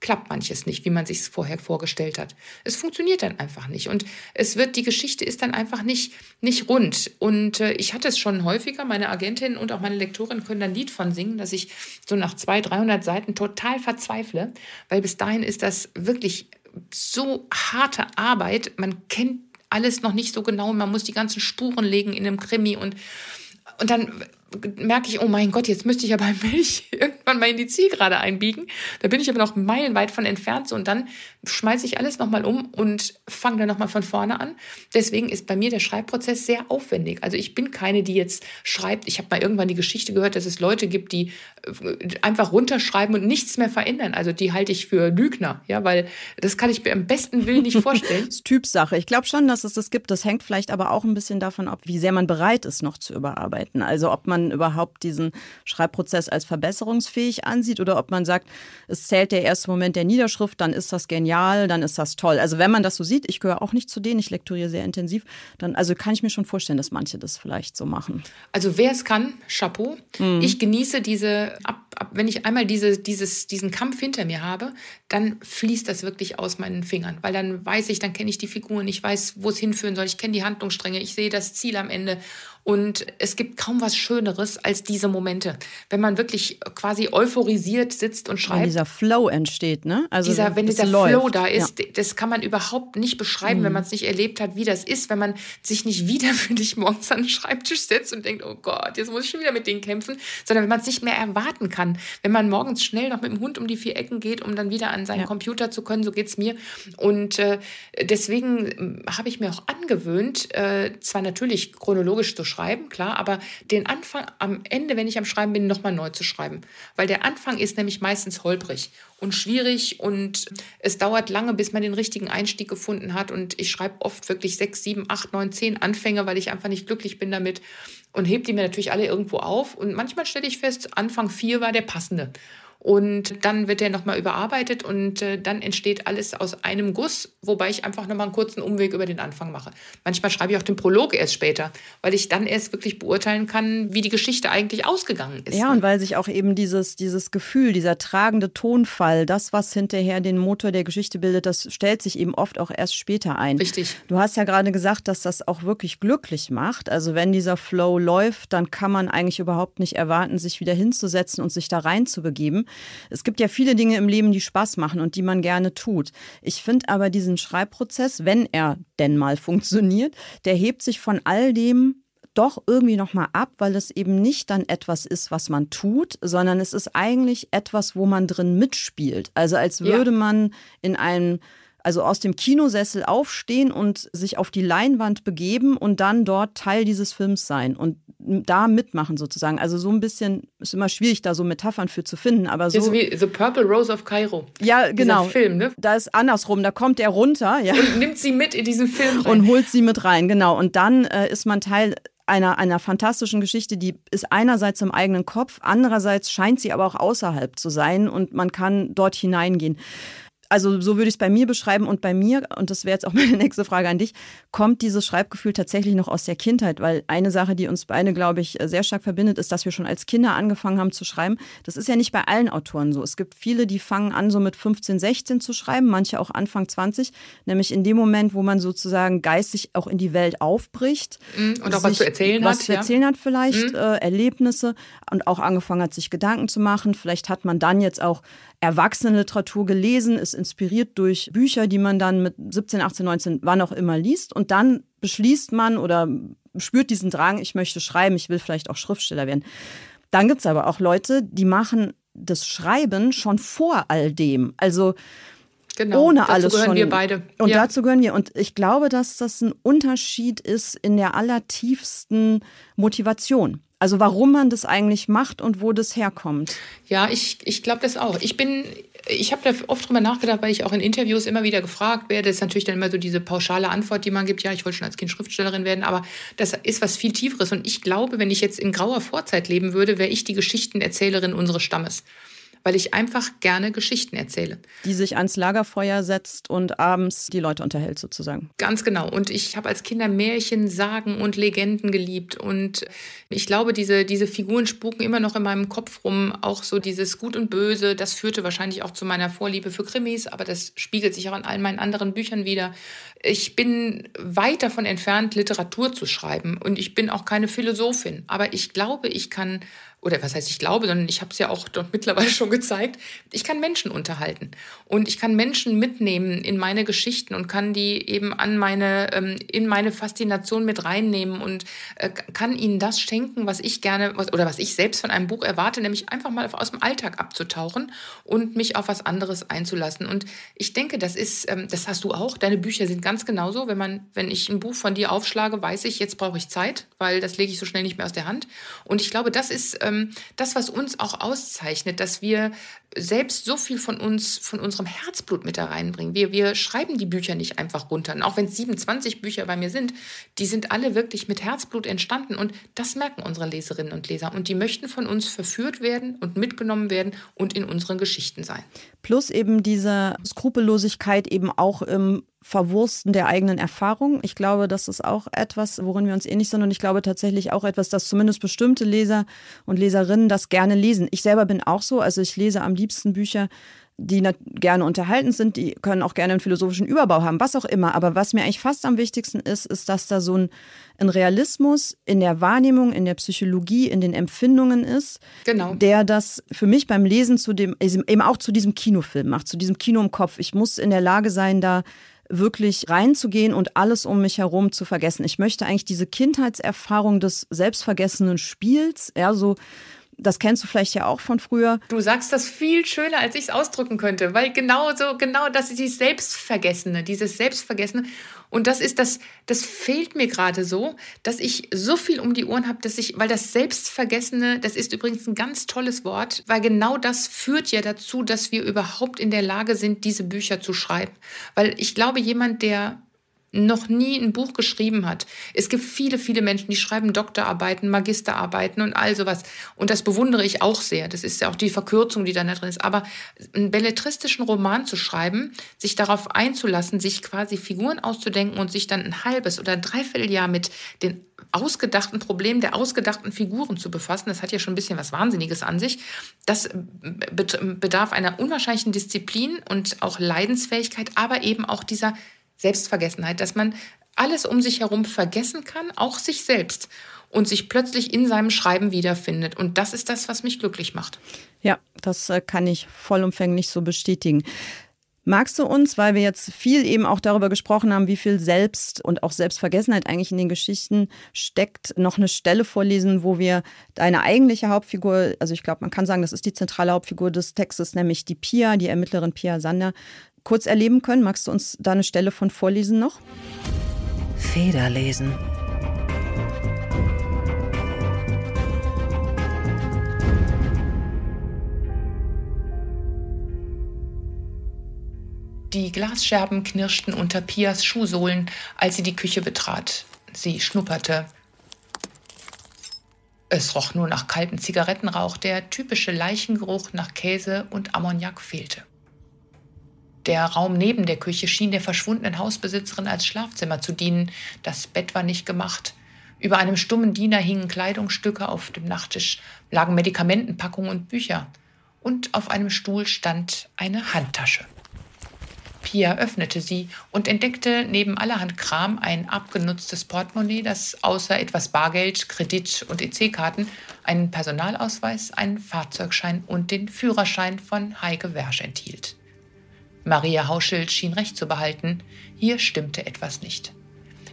klappt manches nicht, wie man sich es vorher vorgestellt hat. Es funktioniert dann einfach nicht und es wird die Geschichte ist dann einfach nicht nicht rund und äh, ich hatte es schon häufiger. Meine Agentin und auch meine Lektorin können ein Lied von singen, dass ich so nach 200, 300 Seiten total verzweifle, weil bis dahin ist das wirklich so harte Arbeit. Man kennt alles noch nicht so genau. Man muss die ganzen Spuren legen in einem Krimi und und dann merke ich, oh mein Gott, jetzt müsste ich ja bei Milch irgendwann mal in die Zielgerade einbiegen. Da bin ich aber noch meilenweit von entfernt. So, und dann schmeiße ich alles nochmal um und fange dann nochmal von vorne an. Deswegen ist bei mir der Schreibprozess sehr aufwendig. Also ich bin keine, die jetzt schreibt. Ich habe mal irgendwann die Geschichte gehört, dass es Leute gibt, die äh, einfach runterschreiben und nichts mehr verändern. Also die halte ich für Lügner, ja, weil das kann ich mir am besten Willen nicht vorstellen. das ist Typsache. Ich glaube schon, dass es das gibt. Das hängt vielleicht aber auch ein bisschen davon ab, wie sehr man bereit ist, noch zu überarbeiten. Also ob man überhaupt diesen Schreibprozess als verbesserungsfähig ansieht oder ob man sagt, es zählt der erste Moment der Niederschrift, dann ist das genial, dann ist das toll. Also wenn man das so sieht, ich gehöre auch nicht zu denen, ich lektoriere sehr intensiv, dann also kann ich mir schon vorstellen, dass manche das vielleicht so machen. Also wer es kann, Chapeau. Mhm. Ich genieße diese, ab, ab, wenn ich einmal diese, dieses, diesen Kampf hinter mir habe, dann fließt das wirklich aus meinen Fingern, weil dann weiß ich, dann kenne ich die Figuren, ich weiß, wo es hinführen soll, ich kenne die Handlungsstränge, ich sehe das Ziel am Ende und es gibt kaum was Schöneres als diese Momente, wenn man wirklich quasi euphorisiert sitzt und schreibt. Wenn dieser Flow entsteht, ne? Also dieser, wenn dieser läuft. Flow da ist, ja. das kann man überhaupt nicht beschreiben, mhm. wenn man es nicht erlebt hat, wie das ist, wenn man sich nicht widerwillig morgens an den Schreibtisch setzt und denkt, oh Gott, jetzt muss ich schon wieder mit denen kämpfen, sondern wenn man es nicht mehr erwarten kann. Wenn man morgens schnell noch mit dem Hund um die vier Ecken geht, um dann wieder an seinen ja. Computer zu können, so geht es mir. Und äh, deswegen hm, habe ich mir auch angewöhnt, äh, zwar natürlich chronologisch zu schreiben, klar, aber den Anfang am Ende, wenn ich am Schreiben bin, nochmal neu zu schreiben. Weil der Anfang ist nämlich meistens holprig und schwierig und es dauert lange, bis man den richtigen Einstieg gefunden hat. Und ich schreibe oft wirklich sechs, sieben, acht, neun, zehn Anfänge, weil ich einfach nicht glücklich bin damit und heb die mir natürlich alle irgendwo auf. Und manchmal stelle ich fest, Anfang vier war der passende. Und dann wird der nochmal überarbeitet und äh, dann entsteht alles aus einem Guss, wobei ich einfach nochmal einen kurzen Umweg über den Anfang mache. Manchmal schreibe ich auch den Prolog erst später, weil ich dann erst wirklich beurteilen kann, wie die Geschichte eigentlich ausgegangen ist. Ja, und weil sich auch eben dieses, dieses Gefühl, dieser tragende Tonfall, das, was hinterher den Motor der Geschichte bildet, das stellt sich eben oft auch erst später ein. Richtig. Du hast ja gerade gesagt, dass das auch wirklich glücklich macht. Also wenn dieser Flow läuft, dann kann man eigentlich überhaupt nicht erwarten, sich wieder hinzusetzen und sich da reinzubegeben. Es gibt ja viele Dinge im Leben, die Spaß machen und die man gerne tut. Ich finde aber diesen Schreibprozess, wenn er denn mal funktioniert, der hebt sich von all dem doch irgendwie nochmal ab, weil es eben nicht dann etwas ist, was man tut, sondern es ist eigentlich etwas, wo man drin mitspielt. Also als würde ja. man in einem also aus dem Kinosessel aufstehen und sich auf die Leinwand begeben und dann dort Teil dieses Films sein und da mitmachen sozusagen. Also so ein bisschen, ist immer schwierig, da so Metaphern für zu finden, aber so. So wie The Purple Rose of Cairo. Ja, genau. Film, ne? Da ist andersrum, da kommt er runter. Ja. Und nimmt sie mit in diesen Film rein. Und holt sie mit rein, genau. Und dann äh, ist man Teil einer, einer fantastischen Geschichte, die ist einerseits im eigenen Kopf, andererseits scheint sie aber auch außerhalb zu sein und man kann dort hineingehen also so würde ich es bei mir beschreiben und bei mir, und das wäre jetzt auch meine nächste Frage an dich, kommt dieses Schreibgefühl tatsächlich noch aus der Kindheit? Weil eine Sache, die uns beide, glaube ich, sehr stark verbindet, ist, dass wir schon als Kinder angefangen haben zu schreiben. Das ist ja nicht bei allen Autoren so. Es gibt viele, die fangen an, so mit 15, 16 zu schreiben, manche auch Anfang 20, nämlich in dem Moment, wo man sozusagen geistig auch in die Welt aufbricht. Mhm, und auch was zu erzählen was hat. Was zu erzählen ja. hat vielleicht, mhm. äh, Erlebnisse und auch angefangen hat, sich Gedanken zu machen. Vielleicht hat man dann jetzt auch Erwachsenenliteratur gelesen, ist inspiriert durch Bücher, die man dann mit 17, 18, 19, wann auch immer liest. Und dann beschließt man oder spürt diesen Drang, ich möchte schreiben, ich will vielleicht auch Schriftsteller werden. Dann gibt es aber auch Leute, die machen das Schreiben schon vor all dem. Also Genau, ohne dazu alles gehören schon. wir beide. Und Ja. dazu gehören wir. Und ich glaube, dass das ein Unterschied ist in der allertiefsten Motivation. Also warum man das eigentlich macht und wo das herkommt. Ja, ich, ich glaube das auch. Ich bin, ich habe da oft drüber nachgedacht, weil ich auch in Interviews immer wieder gefragt werde. Das ist natürlich dann immer so diese pauschale Antwort, die man gibt, ja, ich wollte schon als Kind Schriftstellerin werden, aber das ist was viel Tieferes. Und ich glaube, wenn ich jetzt in grauer Vorzeit leben würde, wäre ich die Geschichtenerzählerin unseres Stammes. Weil ich einfach gerne Geschichten erzähle. Die sich ans Lagerfeuer setzt und abends die Leute unterhält sozusagen. Ganz genau. Und ich habe als Kinder Märchen, Sagen und Legenden geliebt. Und ich glaube, diese, diese Figuren spuken immer noch in meinem Kopf rum. Auch so dieses Gut und Böse. Das führte wahrscheinlich auch zu meiner Vorliebe für Krimis, aber das spiegelt sich auch in all meinen anderen Büchern wieder. Ich bin weit davon entfernt, Literatur zu schreiben. Und ich bin auch keine Philosophin. Aber ich glaube, ich kann oder was heißt ich glaube, sondern ich habe es ja auch dort mittlerweile schon gezeigt, ich kann Menschen unterhalten und ich kann Menschen mitnehmen in meine Geschichten und kann die eben an meine ähm, in meine Faszination mit reinnehmen und äh, kann ihnen das schenken, was ich gerne oder was ich selbst von einem Buch erwarte, nämlich einfach mal aus dem Alltag abzutauchen und mich auf was anderes einzulassen. Und ich denke, das ist, ähm, das hast du auch. Deine Bücher sind ganz genauso. Wenn man, wenn ich ein Buch von dir aufschlage, weiß ich, jetzt brauche ich Zeit, weil das lege ich so schnell nicht mehr aus der Hand. Und ich glaube, das ist ähm, das, was uns auch auszeichnet, dass wir selbst so viel von uns, von unserem Herzblut mit da reinbringen. Wir, wir schreiben die Bücher nicht einfach runter. Und auch wenn es 27 Bücher bei mir sind, die sind alle wirklich mit Herzblut entstanden. Und das merken unsere Leserinnen und Leser. Und die möchten von uns verführt werden und mitgenommen werden und in unseren Geschichten sein. Plus eben diese Skrupellosigkeit eben auch im Verwursten der eigenen Erfahrung. Ich glaube, das ist auch etwas, worin wir uns ähnlich sind. Und ich glaube tatsächlich auch etwas, dass zumindest bestimmte Leser und Leserinnen das gerne lesen. Ich selber bin auch so. Also ich lese am liebsten Bücher, die gerne unterhalten sind, die können auch gerne einen philosophischen Überbau haben, was auch immer. Aber was mir eigentlich fast am wichtigsten ist, ist, dass da so ein, ein Realismus in der Wahrnehmung, in der Psychologie, in den Empfindungen ist, genau. der das für mich beim Lesen zu dem, eben auch zu diesem Kinofilm macht, zu diesem Kino im Kopf. Ich muss in der Lage sein, da wirklich reinzugehen und alles um mich herum zu vergessen. Ich möchte eigentlich diese Kindheitserfahrung des selbstvergessenen Spiels, ja, so das kennst du vielleicht ja auch von früher. Du sagst das viel schöner, als ich es ausdrücken könnte, weil genau so, genau das ist dieses Selbstvergessene, dieses Selbstvergessene. Und das ist das, das fehlt mir gerade so, dass ich so viel um die Ohren habe, dass ich, weil das Selbstvergessene, das ist übrigens ein ganz tolles Wort, weil genau das führt ja dazu, dass wir überhaupt in der Lage sind, diese Bücher zu schreiben. Weil ich glaube, jemand, der noch nie ein Buch geschrieben hat. Es gibt viele, viele Menschen, die schreiben Doktorarbeiten, Magisterarbeiten und all sowas. Und das bewundere ich auch sehr. Das ist ja auch die Verkürzung, die da drin ist. Aber einen belletristischen Roman zu schreiben, sich darauf einzulassen, sich quasi Figuren auszudenken und sich dann ein halbes oder ein Dreivierteljahr mit den ausgedachten Problemen der ausgedachten Figuren zu befassen, das hat ja schon ein bisschen was Wahnsinniges an sich. Das bedarf einer unwahrscheinlichen Disziplin und auch Leidensfähigkeit, aber eben auch dieser Selbstvergessenheit, dass man alles um sich herum vergessen kann, auch sich selbst und sich plötzlich in seinem Schreiben wiederfindet. Und das ist das, was mich glücklich macht. Ja, das äh, kann ich vollumfänglich so bestätigen. Magst du uns, weil wir jetzt viel eben auch darüber gesprochen haben, wie viel Selbst und auch Selbstvergessenheit eigentlich in den Geschichten steckt, noch eine Stelle vorlesen, wo wir deine eigentliche Hauptfigur, also ich glaube, man kann sagen, das ist die zentrale Hauptfigur des Textes, nämlich die Pia, die Ermittlerin Pia Sander, kurz erleben können. Magst du uns da eine Stelle von vorlesen noch? Federlesen. Die Glasscherben knirschten unter Pias Schuhsohlen, als sie die Küche betrat. Sie schnupperte. Es roch nur nach kaltem Zigarettenrauch, der typische Leichengeruch nach Käse und Ammoniak fehlte. Der Raum neben der Küche schien der verschwundenen Hausbesitzerin als Schlafzimmer zu dienen. Das Bett war nicht gemacht. Über einem stummen Diener hingen Kleidungsstücke, auf dem Nachttisch lagen Medikamentenpackungen und Bücher. Und auf einem Stuhl stand eine Handtasche. Pia öffnete sie und entdeckte neben allerhand Kram ein abgenutztes Portemonnaie, das außer etwas Bargeld, Kredit und EC-Karten einen Personalausweis, einen Fahrzeugschein und den Führerschein von Heike Wersch enthielt. Maria Hauschild schien recht zu behalten, hier stimmte etwas nicht.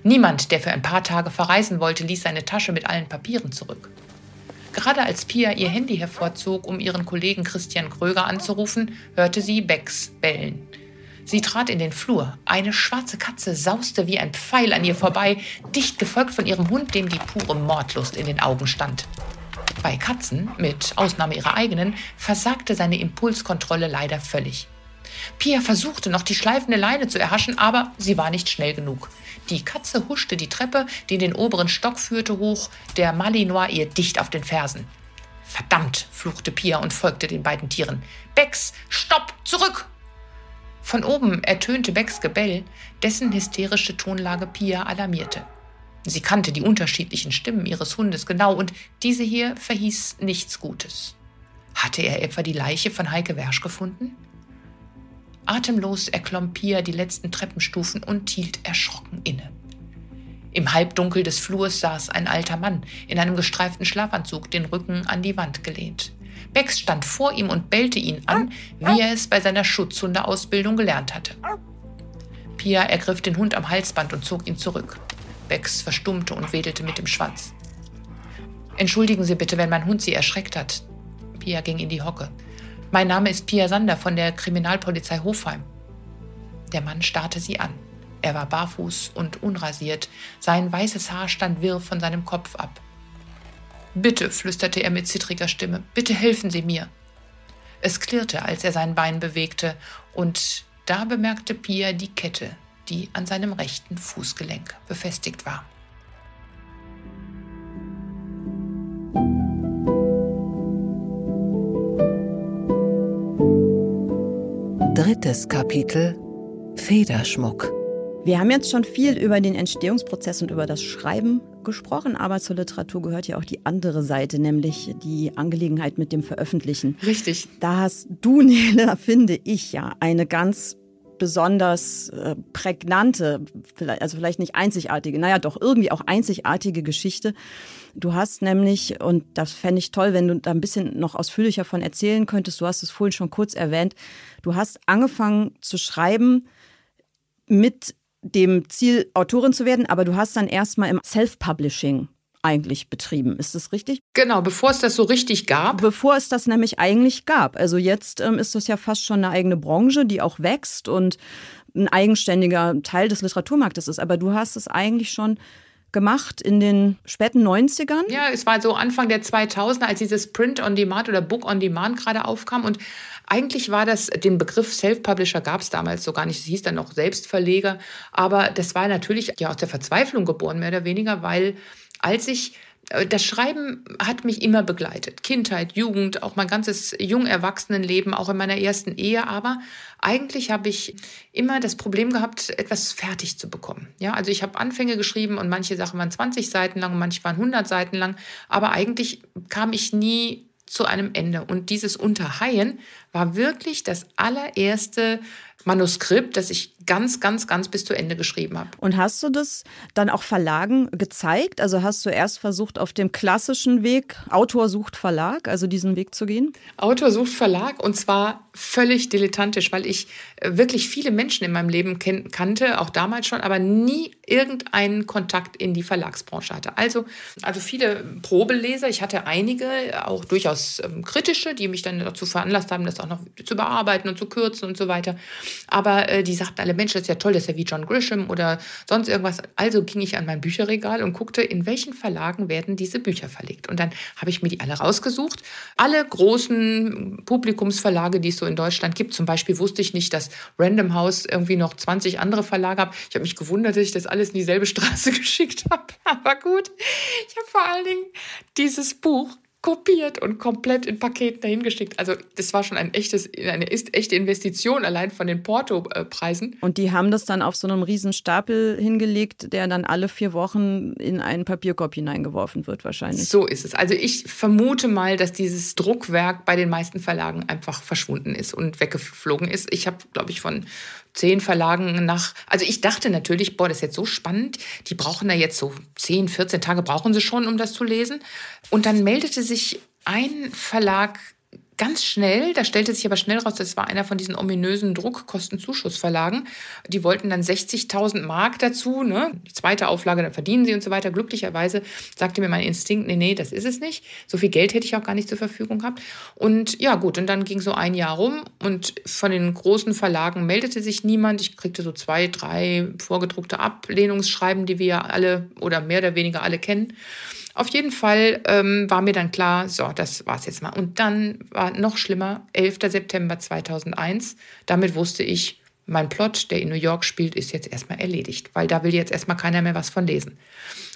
Niemand, der für ein paar Tage verreisen wollte, ließ seine Tasche mit allen Papieren zurück. Gerade als Pia ihr Handy hervorzog, um ihren Kollegen Christian Kröger anzurufen, hörte sie Becks bellen. Sie trat in den Flur. Eine schwarze Katze sauste wie ein Pfeil an ihr vorbei, dicht gefolgt von ihrem Hund, dem die pure Mordlust in den Augen stand. Bei Katzen, mit Ausnahme ihrer eigenen, versagte seine Impulskontrolle leider völlig. Pia versuchte noch die schleifende Leine zu erhaschen, aber sie war nicht schnell genug. Die Katze huschte die Treppe, die in den oberen Stock führte, hoch, der Malinois ihr dicht auf den Fersen. Verdammt, fluchte Pia und folgte den beiden Tieren. Bex, stopp, zurück! Von oben ertönte Becks Gebell, dessen hysterische Tonlage Pia alarmierte. Sie kannte die unterschiedlichen Stimmen ihres Hundes genau und diese hier verhieß nichts Gutes. Hatte er etwa die Leiche von Heike Wersch gefunden? Atemlos erklomm Pia die letzten Treppenstufen und hielt erschrocken inne. Im Halbdunkel des Flurs saß ein alter Mann in einem gestreiften Schlafanzug, den Rücken an die Wand gelehnt. Bex stand vor ihm und bellte ihn an, wie er es bei seiner Schutzhundeausbildung gelernt hatte. Pia ergriff den Hund am Halsband und zog ihn zurück. Bex verstummte und wedelte mit dem Schwanz. Entschuldigen Sie bitte, wenn mein Hund Sie erschreckt hat. Pia ging in die Hocke. Mein Name ist Pia Sander von der Kriminalpolizei Hofheim. Der Mann starrte sie an. Er war barfuß und unrasiert. Sein weißes Haar stand wirr von seinem Kopf ab. Bitte, flüsterte er mit zittriger Stimme, bitte helfen Sie mir. Es klirrte, als er sein Bein bewegte, und da bemerkte Pia die Kette, die an seinem rechten Fußgelenk befestigt war. Drittes Kapitel Federschmuck. Wir haben jetzt schon viel über den Entstehungsprozess und über das Schreiben gesprochen, aber zur Literatur gehört ja auch die andere Seite, nämlich die Angelegenheit mit dem Veröffentlichen. Richtig. Da hast du, Nele, finde ich ja, eine ganz besonders äh, prägnante, also vielleicht nicht einzigartige, naja doch irgendwie auch einzigartige Geschichte. Du hast nämlich, und das fände ich toll, wenn du da ein bisschen noch ausführlicher von erzählen könntest, du hast es vorhin schon kurz erwähnt, du hast angefangen zu schreiben mit dem Ziel, Autorin zu werden, aber du hast dann erstmal im Self-Publishing eigentlich betrieben. Ist das richtig? Genau, bevor es das so richtig gab. Bevor es das nämlich eigentlich gab. Also jetzt ähm, ist das ja fast schon eine eigene Branche, die auch wächst und ein eigenständiger Teil des Literaturmarktes ist. Aber du hast es eigentlich schon gemacht in den späten 90ern? Ja, es war so Anfang der 2000er, als dieses Print on Demand oder Book on Demand gerade aufkam und eigentlich war das, den Begriff Self-Publisher gab es damals so gar nicht. Es hieß dann noch Selbstverleger. Aber das war natürlich ja aus der Verzweiflung geboren, mehr oder weniger, weil als ich das Schreiben hat mich immer begleitet. Kindheit, Jugend, auch mein ganzes Jungerwachsenenleben, auch in meiner ersten Ehe. Aber eigentlich habe ich immer das Problem gehabt, etwas fertig zu bekommen. Ja, also ich habe Anfänge geschrieben und manche Sachen waren 20 Seiten lang manche waren 100 Seiten lang. Aber eigentlich kam ich nie zu einem Ende. Und dieses Unterhaien war wirklich das allererste Manuskript, das ich ganz, ganz, ganz bis zu Ende geschrieben habe. Und hast du das dann auch Verlagen gezeigt? Also hast du erst versucht, auf dem klassischen Weg, Autor sucht Verlag, also diesen Weg zu gehen? Autor sucht Verlag und zwar völlig dilettantisch, weil ich äh, wirklich viele Menschen in meinem Leben kannte, auch damals schon, aber nie irgendeinen Kontakt in die Verlagsbranche hatte. Also, also viele Probeleser, ich hatte einige, auch durchaus ähm, kritische, die mich dann dazu veranlasst haben, das auch noch zu bearbeiten und zu kürzen und so weiter. Aber äh, die sagten alle, Mensch, das ist ja toll, das ist ja wie John Grisham oder sonst irgendwas. Also ging ich an mein Bücherregal und guckte, in welchen Verlagen werden diese Bücher verlegt. Und dann habe ich mir die alle rausgesucht. Alle großen Publikumsverlage, die es so in Deutschland gibt, zum Beispiel wusste ich nicht, dass Random House irgendwie noch 20 andere Verlage hat. Ich habe mich gewundert, dass ich das alles in dieselbe Straße geschickt habe. Aber gut, ich habe vor allen Dingen dieses Buch kopiert und komplett in Paketen dahin geschickt. Also das war schon ein echtes, eine echte Investition allein von den Porto-Preisen. Und die haben das dann auf so einem riesen Stapel hingelegt, der dann alle vier Wochen in einen Papierkorb hineingeworfen wird wahrscheinlich. So ist es. Also ich vermute mal, dass dieses Druckwerk bei den meisten Verlagen einfach verschwunden ist und weggeflogen ist. Ich habe, glaube ich, von zehn Verlagen nach. Also ich dachte natürlich, boah, das ist jetzt so spannend. Die brauchen da jetzt so 10, 14 Tage brauchen sie schon, um das zu lesen. Und dann meldete sich ein Verlag ganz schnell, da stellte sich aber schnell raus, das war einer von diesen ominösen Druckkostenzuschussverlagen. Die wollten dann 60.000 Mark dazu, ne? die zweite Auflage, dann verdienen sie und so weiter. Glücklicherweise sagte mir mein Instinkt, nee, nee, das ist es nicht. So viel Geld hätte ich auch gar nicht zur Verfügung gehabt. Und ja, gut, und dann ging so ein Jahr rum und von den großen Verlagen meldete sich niemand. Ich kriegte so zwei, drei vorgedruckte Ablehnungsschreiben, die wir alle oder mehr oder weniger alle kennen. Auf jeden Fall ähm, war mir dann klar, so, das war's jetzt mal. Und dann war noch schlimmer, 11. September 2001. Damit wusste ich, mein Plot, der in New York spielt, ist jetzt erstmal erledigt, weil da will jetzt erstmal keiner mehr was von lesen.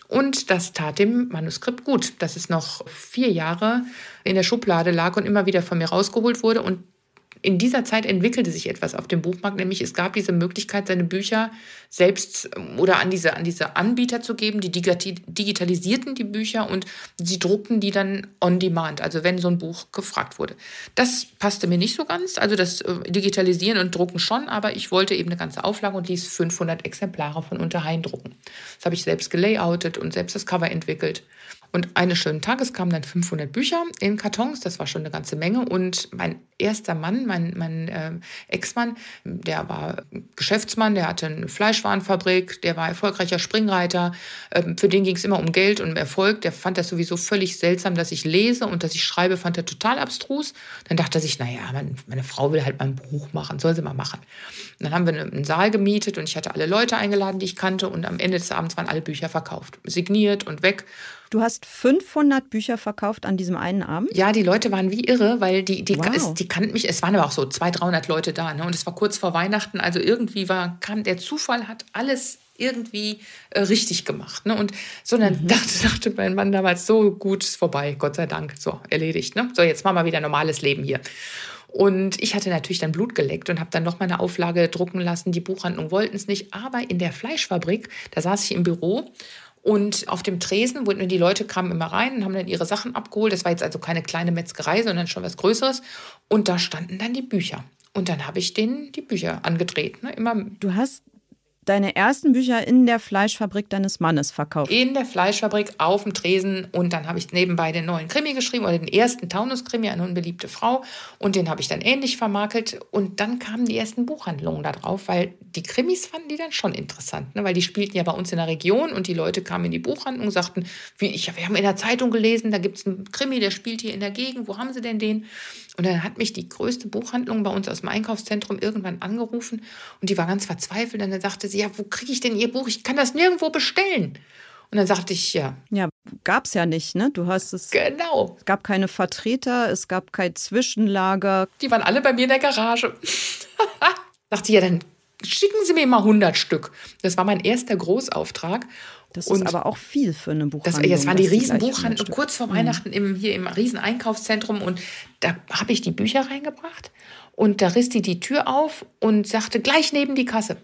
Und das tat dem Manuskript gut, dass es noch vier Jahre in der Schublade lag und immer wieder von mir rausgeholt wurde. Und in dieser Zeit entwickelte sich etwas auf dem Buchmarkt, nämlich es gab diese Möglichkeit, seine Bücher selbst ähm, oder an diese, an diese Anbieter zu geben, die digitalisierten die Bücher und sie druckten die dann on demand, also wenn so ein Buch gefragt wurde. Das passte mir nicht so ganz, also das äh, Digitalisieren und Drucken schon, aber ich wollte eben eine ganze Auflage und ließ 500 Exemplare von Unterhain drucken. Das habe ich selbst gelayoutet und selbst das Cover entwickelt. Und eines schönen Tages kamen dann 500 Bücher in Kartons, das war schon eine ganze Menge. Und mein erster Mann, mein, mein äh, Ex-Mann, der war Geschäftsmann, der hatte eine Fleischwarenfabrik, der war erfolgreicher Springreiter. Ähm, für den ging es immer um Geld und um Erfolg. Der fand das sowieso völlig seltsam, dass ich lese und dass ich schreibe, fand er total abstrus. Dann dachte er sich, naja, meine, meine Frau will halt mal ein Buch machen, soll sie mal machen. Und dann haben wir einen Saal gemietet und ich hatte alle Leute eingeladen, die ich kannte. Und am Ende des Abends waren alle Bücher verkauft, signiert und weg. Du hast 500 Bücher verkauft an diesem einen Abend? Ja, die Leute waren wie irre, weil die, die, wow. die kannten mich. Es waren aber auch so 200, 300 Leute da. Ne? Und es war kurz vor Weihnachten. Also irgendwie war, kam der Zufall, hat alles irgendwie äh, richtig gemacht. Ne? Und so dann mhm. dachte, dachte mein Mann damals, so gut ist vorbei, Gott sei Dank. So, erledigt. Ne? So, jetzt machen wir wieder normales Leben hier. Und ich hatte natürlich dann Blut geleckt und habe dann noch mal eine Auflage drucken lassen. Die Buchhandlung wollten es nicht. Aber in der Fleischfabrik, da saß ich im Büro und auf dem Tresen, wo die Leute kamen immer rein und haben dann ihre Sachen abgeholt. Das war jetzt also keine kleine Metzgerei, sondern schon was Größeres. Und da standen dann die Bücher. Und dann habe ich denen die Bücher angedreht. Ne? Immer du hast deine ersten Bücher in der Fleischfabrik deines Mannes verkauft? In der Fleischfabrik auf dem Tresen und dann habe ich nebenbei den neuen Krimi geschrieben oder den ersten Taunus-Krimi, eine unbeliebte Frau und den habe ich dann ähnlich vermakelt und dann kamen die ersten Buchhandlungen da drauf, weil die Krimis fanden die dann schon interessant, ne? weil die spielten ja bei uns in der Region und die Leute kamen in die Buchhandlung und sagten, wie ich, wir haben in der Zeitung gelesen, da gibt es einen Krimi, der spielt hier in der Gegend, wo haben sie denn den? Und dann hat mich die größte Buchhandlung bei uns aus dem Einkaufszentrum irgendwann angerufen und die war ganz verzweifelt. Und dann sagte sie, ja, wo kriege ich denn Ihr Buch? Ich kann das nirgendwo bestellen. Und dann sagte ich, ja. Ja, gab es ja nicht, ne? Du hast es. Genau. Es gab keine Vertreter, es gab kein Zwischenlager. Die waren alle bei mir in der Garage. dachte, ja, dann schicken Sie mir mal 100 Stück. Das war mein erster Großauftrag. Das und ist aber auch viel für eine Buchhandlung. Das, das waren die Riesenbuchhandlungen kurz vor mhm. Weihnachten im, hier im Rieseneinkaufszentrum und da habe ich die Bücher reingebracht und da riss die die Tür auf und sagte gleich neben die Kasse.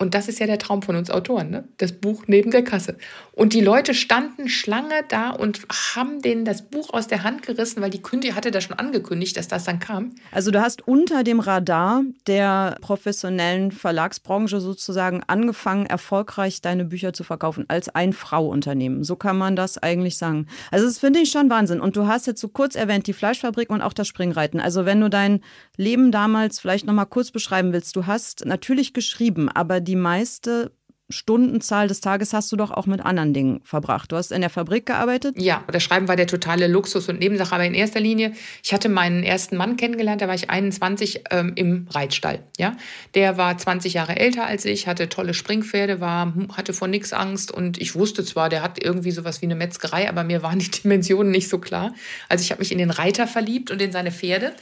Und das ist ja der Traum von uns Autoren, ne? das Buch neben der Kasse. Und die Leute standen Schlange da und haben denen das Buch aus der Hand gerissen, weil die Kündige hatte da schon angekündigt, dass das dann kam. Also du hast unter dem Radar der professionellen Verlagsbranche sozusagen angefangen, erfolgreich deine Bücher zu verkaufen als ein Frau-Unternehmen. So kann man das eigentlich sagen. Also das finde ich schon Wahnsinn. Und du hast jetzt so kurz erwähnt, die Fleischfabrik und auch das Springreiten. Also wenn du dein Leben damals vielleicht noch mal kurz beschreiben willst, du hast natürlich geschrieben, aber die meiste Stundenzahl des Tages hast du doch auch mit anderen Dingen verbracht. Du hast in der Fabrik gearbeitet? Ja, das Schreiben war der totale Luxus und Nebensache. Aber in erster Linie, ich hatte meinen ersten Mann kennengelernt, da war ich 21 ähm, im Reitstall. Ja? Der war 20 Jahre älter als ich, hatte tolle Springpferde, war, hatte vor nichts Angst und ich wusste zwar, der hat irgendwie sowas wie eine Metzgerei, aber mir waren die Dimensionen nicht so klar. Also ich habe mich in den Reiter verliebt und in seine Pferde.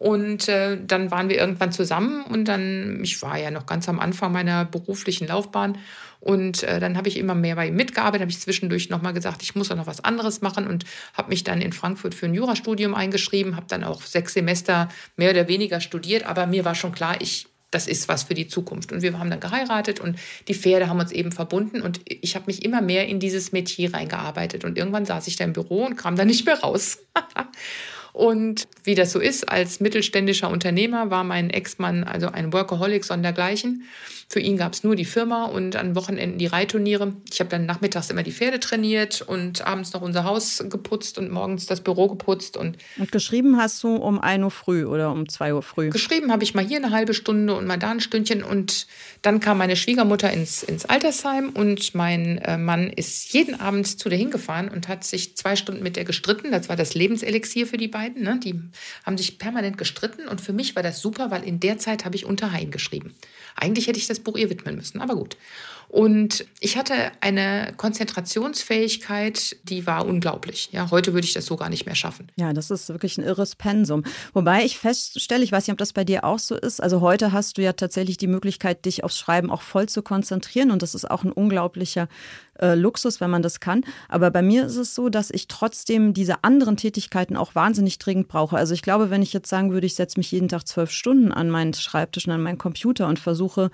Und äh, dann waren wir irgendwann zusammen und dann, ich war ja noch ganz am Anfang meiner beruflichen Laufbahn und äh, dann habe ich immer mehr bei ihm mitgearbeitet, habe ich zwischendurch nochmal gesagt, ich muss auch noch was anderes machen und habe mich dann in Frankfurt für ein Jurastudium eingeschrieben, habe dann auch sechs Semester mehr oder weniger studiert, aber mir war schon klar, ich das ist was für die Zukunft. Und wir haben dann geheiratet und die Pferde haben uns eben verbunden und ich habe mich immer mehr in dieses Metier reingearbeitet. Und irgendwann saß ich da im Büro und kam da nicht mehr raus. Und wie das so ist, als mittelständischer Unternehmer war mein Ex-Mann also ein Workaholic sondergleichen. Für ihn gab es nur die Firma und an Wochenenden die Reitturniere. Ich habe dann nachmittags immer die Pferde trainiert und abends noch unser Haus geputzt und morgens das Büro geputzt. Und, und geschrieben hast du um 1 Uhr früh oder um 2 Uhr früh? Geschrieben habe ich mal hier eine halbe Stunde und mal da ein Stündchen. Und dann kam meine Schwiegermutter ins, ins Altersheim und mein äh, Mann ist jeden Abend zu der hingefahren und hat sich zwei Stunden mit der gestritten. Das war das Lebenselixier für die beiden. Ne? Die haben sich permanent gestritten und für mich war das super, weil in der Zeit habe ich unter Hain geschrieben. Eigentlich hätte ich das Buch ihr widmen müssen, aber gut. Und ich hatte eine Konzentrationsfähigkeit, die war unglaublich. Ja, heute würde ich das so gar nicht mehr schaffen. Ja, das ist wirklich ein irres Pensum. Wobei ich feststelle, ich weiß nicht, ob das bei dir auch so ist. Also heute hast du ja tatsächlich die Möglichkeit, dich aufs Schreiben auch voll zu konzentrieren. Und das ist auch ein unglaublicher äh, Luxus, wenn man das kann. Aber bei mir ist es so, dass ich trotzdem diese anderen Tätigkeiten auch wahnsinnig dringend brauche. Also ich glaube, wenn ich jetzt sagen würde, ich setze mich jeden Tag zwölf Stunden an meinen Schreibtisch und an meinen Computer und versuche,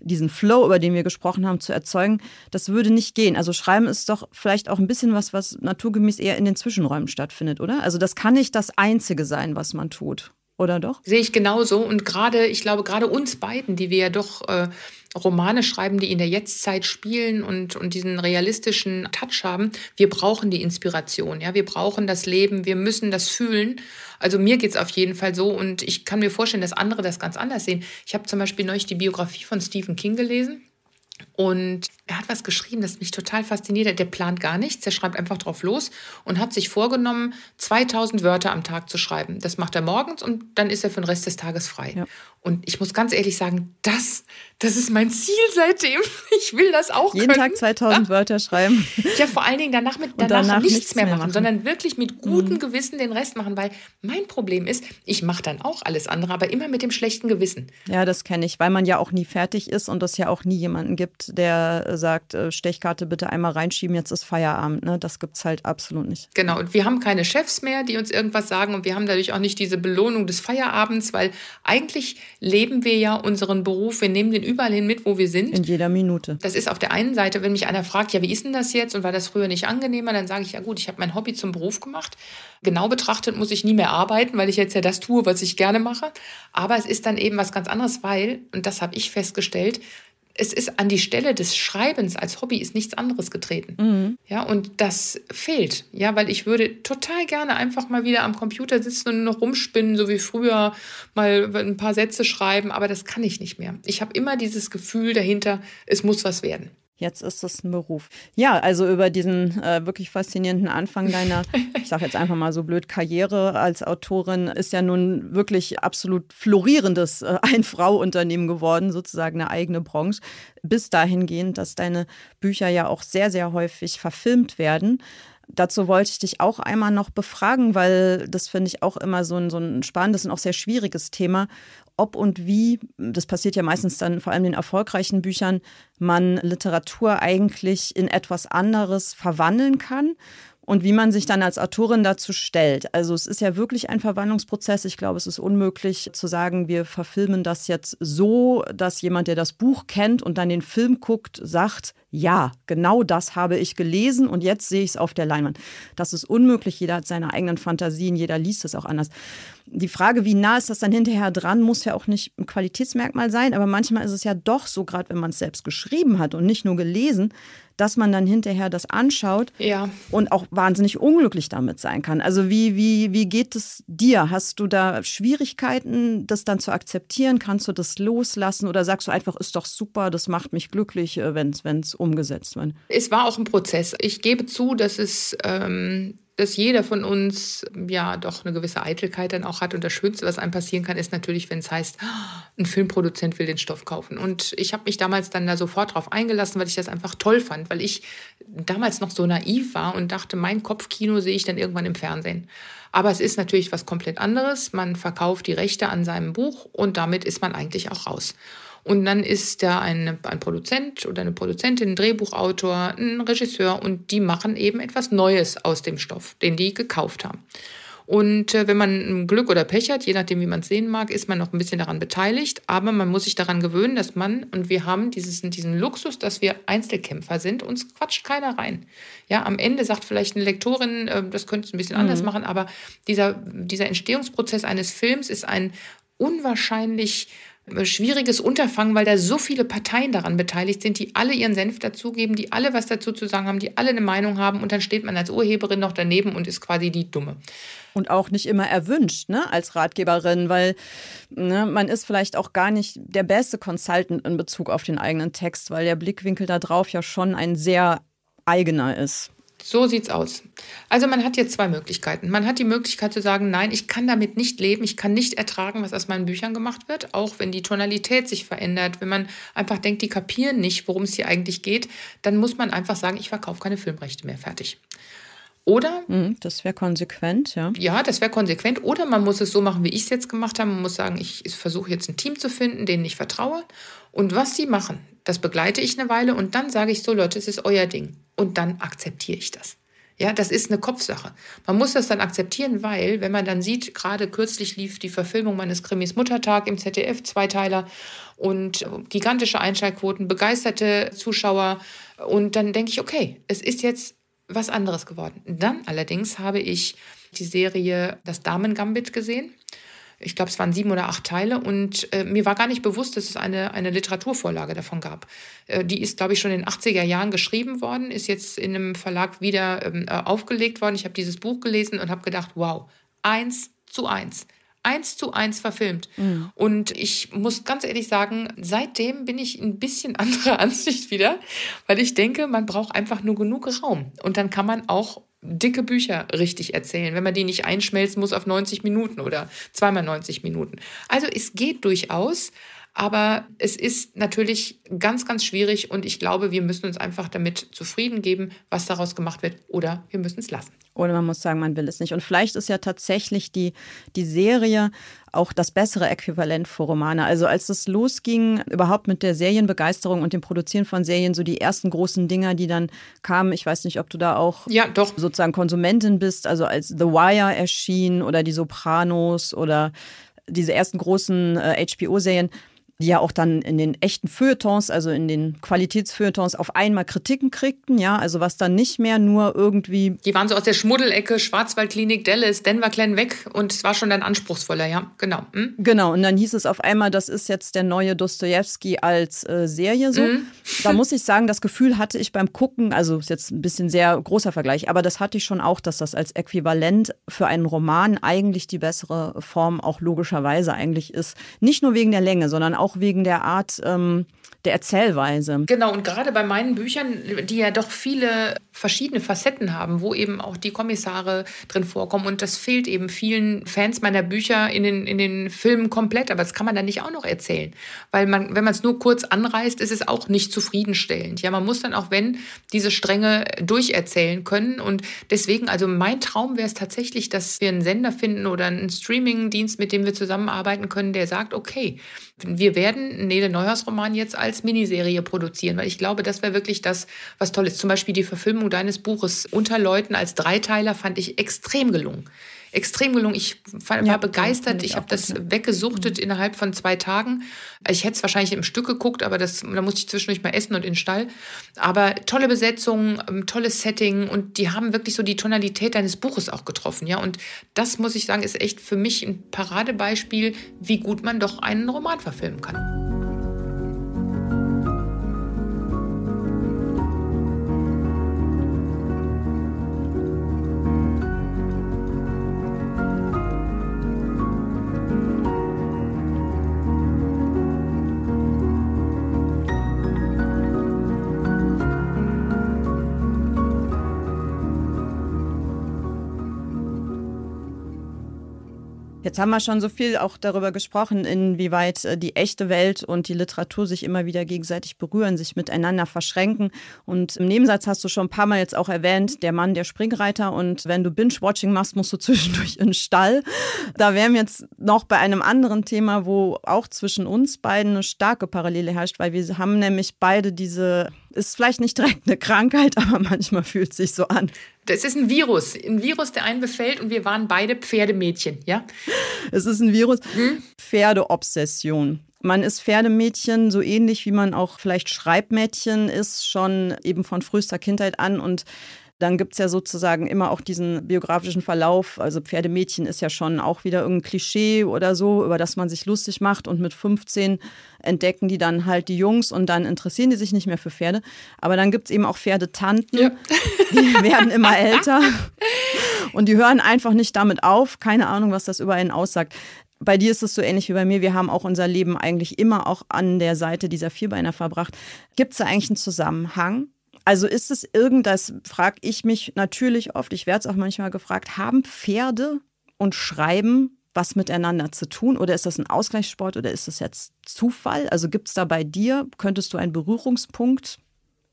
diesen Flow, über den wir gesprochen haben, zu erzeugen, das würde nicht gehen. Also Schreiben ist doch vielleicht auch ein bisschen was, was naturgemäß eher in den Zwischenräumen stattfindet, oder? Also das kann nicht das Einzige sein, was man tut. Oder doch? Sehe ich genauso. Und gerade, ich glaube, gerade uns beiden, die wir ja doch äh, Romane schreiben, die in der Jetztzeit spielen und, und diesen realistischen Touch haben, wir brauchen die Inspiration. Ja, wir brauchen das Leben, wir müssen das fühlen. Also mir geht's auf jeden Fall so und ich kann mir vorstellen, dass andere das ganz anders sehen. Ich habe zum Beispiel neulich die Biografie von Stephen King gelesen. Und er hat was geschrieben, das mich total fasziniert hat. Der plant gar nichts, der schreibt einfach drauf los und hat sich vorgenommen, 2000 Wörter am Tag zu schreiben. Das macht er morgens und dann ist er für den Rest des Tages frei. Ja. Und ich muss ganz ehrlich sagen, das, das ist mein Ziel seitdem. Ich will das auch Jeden können. Tag 2000 ja? Wörter schreiben. Ja, vor allen Dingen danach, mit, danach, danach nichts, nichts, mehr machen, machen, sondern wirklich mit gutem mhm. Gewissen den Rest machen, weil mein Problem ist, ich mache dann auch alles andere, aber immer mit dem schlechten Gewissen. Ja, das kenne ich, weil man ja auch nie fertig ist und es ja auch nie jemanden gibt, der sagt, äh, Stechkarte bitte einmal reinschieben, jetzt ist Feierabend. Ne? Das gibt es halt absolut nicht. Genau, und wir haben keine Chefs mehr, die uns irgendwas sagen und wir haben dadurch auch nicht diese Belohnung des Feierabends, weil eigentlich leben wir ja unseren Beruf, wir nehmen den überall hin mit, wo wir sind. In jeder Minute. Das ist auf der einen Seite, wenn mich einer fragt, ja, wie ist denn das jetzt und war das früher nicht angenehmer, dann sage ich, ja gut, ich habe mein Hobby zum Beruf gemacht. Genau betrachtet muss ich nie mehr arbeiten, weil ich jetzt ja das tue, was ich gerne mache. Aber es ist dann eben was ganz anderes, weil, und das habe ich festgestellt, es ist an die Stelle des Schreibens als Hobby ist nichts anderes getreten. Mhm. Ja, und das fehlt. Ja, weil ich würde total gerne einfach mal wieder am Computer sitzen und noch rumspinnen, so wie früher mal ein paar Sätze schreiben, aber das kann ich nicht mehr. Ich habe immer dieses Gefühl dahinter, es muss was werden. Jetzt ist es ein Beruf. Ja, also über diesen äh, wirklich faszinierenden Anfang deiner, ich sage jetzt einfach mal so blöd, Karriere als Autorin ist ja nun wirklich absolut florierendes äh, Ein-Frau-Unternehmen geworden, sozusagen eine eigene Branche. Bis dahingehend, dass deine Bücher ja auch sehr, sehr häufig verfilmt werden. Dazu wollte ich dich auch einmal noch befragen, weil das finde ich auch immer so ein, so ein spannendes und auch sehr schwieriges Thema ob und wie, das passiert ja meistens dann vor allem in erfolgreichen Büchern, man Literatur eigentlich in etwas anderes verwandeln kann und wie man sich dann als Autorin dazu stellt. Also es ist ja wirklich ein Verwandlungsprozess. Ich glaube, es ist unmöglich zu sagen, wir verfilmen das jetzt so, dass jemand, der das Buch kennt und dann den Film guckt, sagt, ja, genau das habe ich gelesen und jetzt sehe ich es auf der Leinwand. Das ist unmöglich. Jeder hat seine eigenen Fantasien, jeder liest es auch anders. Die Frage, wie nah ist das dann hinterher dran, muss ja auch nicht ein Qualitätsmerkmal sein, aber manchmal ist es ja doch so, gerade wenn man es selbst geschrieben hat und nicht nur gelesen, dass man dann hinterher das anschaut ja. und auch wahnsinnig unglücklich damit sein kann. Also wie, wie, wie geht es dir? Hast du da Schwierigkeiten, das dann zu akzeptieren? Kannst du das loslassen oder sagst du einfach, ist doch super, das macht mich glücklich, äh, wenn es umgesetzt wird? Es war auch ein Prozess. Ich gebe zu, dass es ähm, dass jeder von uns ja doch eine gewisse Eitelkeit dann auch hat. Und das Schönste, was einem passieren kann, ist natürlich, wenn es heißt, ein Filmproduzent will den Stoff kaufen. Und ich habe mich damals dann da sofort drauf eingelassen, weil ich das einfach toll fand, weil ich damals noch so naiv war und dachte, mein Kopfkino sehe ich dann irgendwann im Fernsehen. Aber es ist natürlich was komplett anderes. Man verkauft die Rechte an seinem Buch und damit ist man eigentlich auch raus. Und dann ist da ein, ein Produzent oder eine Produzentin, ein Drehbuchautor, ein Regisseur und die machen eben etwas Neues aus dem Stoff, den die gekauft haben. Und äh, wenn man Glück oder Pech hat, je nachdem, wie man es sehen mag, ist man noch ein bisschen daran beteiligt. Aber man muss sich daran gewöhnen, dass man, und wir haben dieses, diesen Luxus, dass wir Einzelkämpfer sind, uns quatscht keiner rein. Ja, am Ende sagt vielleicht eine Lektorin, äh, das könnte es ein bisschen mhm. anders machen, aber dieser, dieser Entstehungsprozess eines Films ist ein unwahrscheinlich schwieriges Unterfangen, weil da so viele Parteien daran beteiligt sind, die alle ihren Senf dazugeben, die alle was dazu zu sagen haben, die alle eine Meinung haben und dann steht man als Urheberin noch daneben und ist quasi die Dumme. Und auch nicht immer erwünscht, ne, als Ratgeberin, weil ne, man ist vielleicht auch gar nicht der beste Consultant in Bezug auf den eigenen Text, weil der Blickwinkel da drauf ja schon ein sehr eigener ist. So sieht's aus. Also man hat jetzt zwei Möglichkeiten. Man hat die Möglichkeit zu sagen, nein, ich kann damit nicht leben, ich kann nicht ertragen, was aus meinen Büchern gemacht wird, auch wenn die Tonalität sich verändert, wenn man einfach denkt, die kapieren nicht, worum es hier eigentlich geht, dann muss man einfach sagen, ich verkaufe keine Filmrechte mehr, fertig. Oder? Mhm, das wäre konsequent, ja. Ja, das wäre konsequent. Oder man muss es so machen, wie ich es jetzt gemacht habe. Man muss sagen, ich versuche jetzt ein Team zu finden, denen ich vertraue. Und was sie machen, das begleite ich eine Weile und dann sage ich so, Leute, es ist euer Ding. Und dann akzeptiere ich das. Ja, das ist eine Kopfsache. Man muss das dann akzeptieren, weil, wenn man dann sieht, gerade kürzlich lief die Verfilmung meines Krimis Muttertag im ZDF, Zweiteiler und gigantische Einschaltquoten, begeisterte Zuschauer. Und dann denke ich, okay, es ist jetzt was anderes geworden. Dann allerdings habe ich die Serie Das Damen Gambit gesehen ich glaube, es waren sieben oder acht Teile und äh, mir war gar nicht bewusst, dass es eine, eine Literaturvorlage davon gab. Äh, die ist, glaube ich, schon in den 80er Jahren geschrieben worden, ist jetzt in einem Verlag wieder ähm, äh, aufgelegt worden. Ich habe dieses Buch gelesen und habe gedacht, wow, eins zu eins. Eins zu eins verfilmt. Mhm. Und ich muss ganz ehrlich sagen, seitdem bin ich ein bisschen anderer Ansicht wieder, weil ich denke, man braucht einfach nur genug Raum. Und dann kann man auch dicke Bücher richtig erzählen, wenn man die nicht einschmelzen muss auf 90 Minuten oder zweimal 90 Minuten. Also es geht durchaus, aber es ist natürlich ganz, ganz schwierig und ich glaube, wir müssen uns einfach damit zufrieden geben, was daraus gemacht wird oder wir müssen es lassen. Oder man muss sagen, man will es nicht. Und vielleicht ist ja tatsächlich die, die Serie auch das bessere Äquivalent für Romane. Also als es losging, überhaupt mit der Serienbegeisterung und dem Produzieren von Serien, so die ersten großen Dinger, die dann kamen, ich weiß nicht, ob du da auch ja, doch. sozusagen Konsumentin bist, also als The Wire erschien oder die Sopranos oder diese ersten großen äh, HBO-Serien, die ja auch dann in den echten Feuilletons, also in den Qualitätsfeuilletons auf einmal Kritiken kriegten, ja, also was dann nicht mehr nur irgendwie. Die waren so aus der Schmuddelecke, Schwarzwaldklinik, Dallas, Denver Glen weg und es war schon dann anspruchsvoller, ja, genau. Hm? Genau, und dann hieß es auf einmal, das ist jetzt der neue Dostoevsky als äh, Serie so. Mhm. Da muss ich sagen, das Gefühl hatte ich beim Gucken, also ist jetzt ein bisschen sehr großer Vergleich, aber das hatte ich schon auch, dass das als Äquivalent für einen Roman eigentlich die bessere Form auch logischerweise eigentlich ist. Nicht nur wegen der Länge, sondern auch auch wegen der Art ähm, der Erzählweise. Genau, und gerade bei meinen Büchern, die ja doch viele verschiedene Facetten haben, wo eben auch die Kommissare drin vorkommen. Und das fehlt eben vielen Fans meiner Bücher in den, in den Filmen komplett. Aber das kann man dann nicht auch noch erzählen. Weil man, wenn man es nur kurz anreißt, ist es auch nicht zufriedenstellend. Ja, man muss dann auch, wenn, diese Stränge durcherzählen können. Und deswegen, also mein Traum wäre es tatsächlich, dass wir einen Sender finden oder einen Streaming-Dienst, mit dem wir zusammenarbeiten können, der sagt, okay, wir werden Nele Neuhaus Roman jetzt als Miniserie produzieren, weil ich glaube, das wäre wirklich das, was toll ist. Zum Beispiel die Verfilmung deines Buches Unter Leuten als Dreiteiler fand ich extrem gelungen extrem gelungen. Ich war ja, begeistert. Ich, ich habe das weggesuchtet mhm. innerhalb von zwei Tagen. Ich hätte es wahrscheinlich im Stück geguckt, aber das, da musste ich zwischendurch mal essen und in den Stall. Aber tolle Besetzung, ähm, tolles Setting und die haben wirklich so die Tonalität deines Buches auch getroffen. Ja, und das muss ich sagen, ist echt für mich ein Paradebeispiel, wie gut man doch einen Roman verfilmen kann. Haben wir schon so viel auch darüber gesprochen, inwieweit äh, die echte Welt und die Literatur sich immer wieder gegenseitig berühren, sich miteinander verschränken. Und im Nebensatz hast du schon ein paar Mal jetzt auch erwähnt, der Mann, der Springreiter. Und wenn du Binge-Watching machst, musst du zwischendurch in den Stall. Da wären wir jetzt noch bei einem anderen Thema, wo auch zwischen uns beiden eine starke Parallele herrscht, weil wir haben nämlich beide diese Ist vielleicht nicht direkt eine Krankheit, aber manchmal fühlt es sich so an. Das ist ein Virus, ein Virus, der einen befällt und wir waren beide Pferdemädchen, ja? Es ist ein Virus. Hm? Pferdeobsession. Man ist Pferdemädchen, so ähnlich wie man auch vielleicht Schreibmädchen ist, schon eben von frühester Kindheit an. Und dann gibt es ja sozusagen immer auch diesen biografischen Verlauf. Also Pferdemädchen ist ja schon auch wieder irgendein Klischee oder so, über das man sich lustig macht. Und mit 15 entdecken die dann halt die Jungs und dann interessieren die sich nicht mehr für Pferde. Aber dann gibt es eben auch Pferdetanten, ja. die werden immer älter. Und die hören einfach nicht damit auf. Keine Ahnung, was das über einen aussagt bei dir ist es so ähnlich wie bei mir. Wir haben auch unser Leben eigentlich immer auch an der Seite dieser Vierbeiner verbracht. Gibt es da eigentlich einen Zusammenhang? Also ist es irgendwas, frage ich mich natürlich oft, ich werde es auch manchmal gefragt, haben Pferde und Schreiben was miteinander zu tun? Oder ist das ein Ausgleichssport oder ist das jetzt Zufall? Also gibt es da bei dir, könntest du einen Berührungspunkt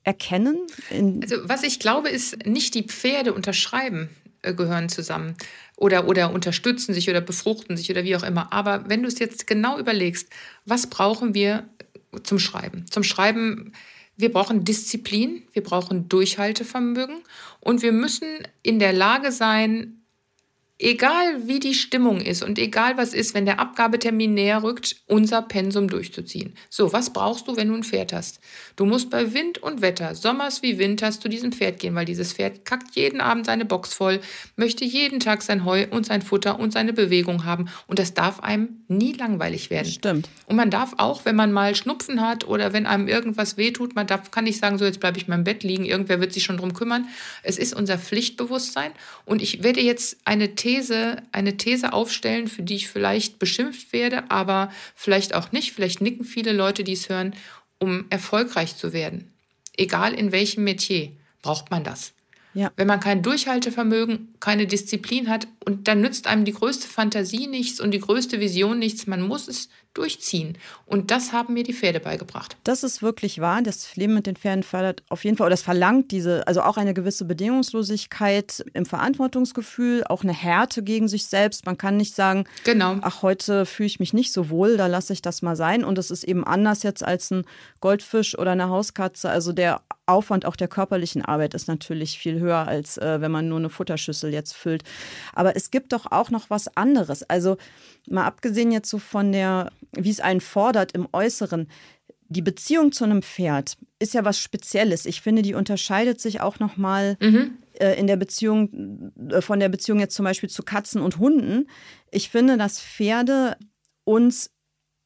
erkennen? also was ich glaube, ist nicht die Pferde unterschreiben äh, gehören zusammen oder, oder unterstützen sich oder befruchten sich oder wie auch immer. Aber wenn du es jetzt genau überlegst, was brauchen wir zum Schreiben? Zum Schreiben, wir brauchen Disziplin, wir brauchen Durchhaltevermögen und wir müssen in der Lage sein, egal wie die Stimmung ist und egal was ist, wenn der Abgabetermin näher rückt, unser Pensum durchzuziehen. So, was brauchst du, wenn du ein Pferd hast? Du musst bei Wind und Wetter, Sommers wie Winters, zu diesem Pferd gehen, weil dieses Pferd kackt jeden Abend seine Box voll, möchte jeden Tag sein Heu und sein Futter und seine Bewegung haben und das darf einem nie langweilig werden. Stimmt. Und man darf auch, wenn man mal Schnupfen hat oder wenn einem irgendwas wehtut, man darf, kann nicht sagen, so jetzt bleibe ich mal im Bett liegen, irgendwer wird sich schon drum kümmern. Es ist unser Pflichtbewusstsein und ich werde jetzt eine These, eine These aufstellen, für die ich vielleicht beschimpft werde, aber vielleicht auch nicht. Vielleicht nicken viele Leute, die es hören, um erfolgreich zu werden. Egal in welchem Metier braucht man das. Ja. Wenn man kein Durchhaltevermögen, keine Disziplin hat und dann nützt einem die größte Fantasie nichts und die größte Vision nichts, man muss es durchziehen. Und das haben mir die Pferde beigebracht. Das ist wirklich wahr. Das Leben mit den Pferden fördert auf jeden Fall, oder das verlangt diese, also auch eine gewisse Bedingungslosigkeit im Verantwortungsgefühl, auch eine Härte gegen sich selbst. Man kann nicht sagen, genau. ach, heute fühle ich mich nicht so wohl, da lasse ich das mal sein. Und es ist eben anders jetzt als ein Goldfisch oder eine Hauskatze. Also der Aufwand auch der körperlichen Arbeit ist natürlich viel höher, als äh, wenn man nur eine Futterschüssel jetzt füllt. Aber es gibt doch auch noch was anderes. Also mal abgesehen jetzt so von der, wie es einen fordert im Äußeren, die Beziehung zu einem Pferd ist ja was Spezielles. Ich finde, die unterscheidet sich auch noch mal mhm. äh, in der Beziehung äh, von der Beziehung jetzt zum Beispiel zu Katzen und Hunden. Ich finde, dass Pferde uns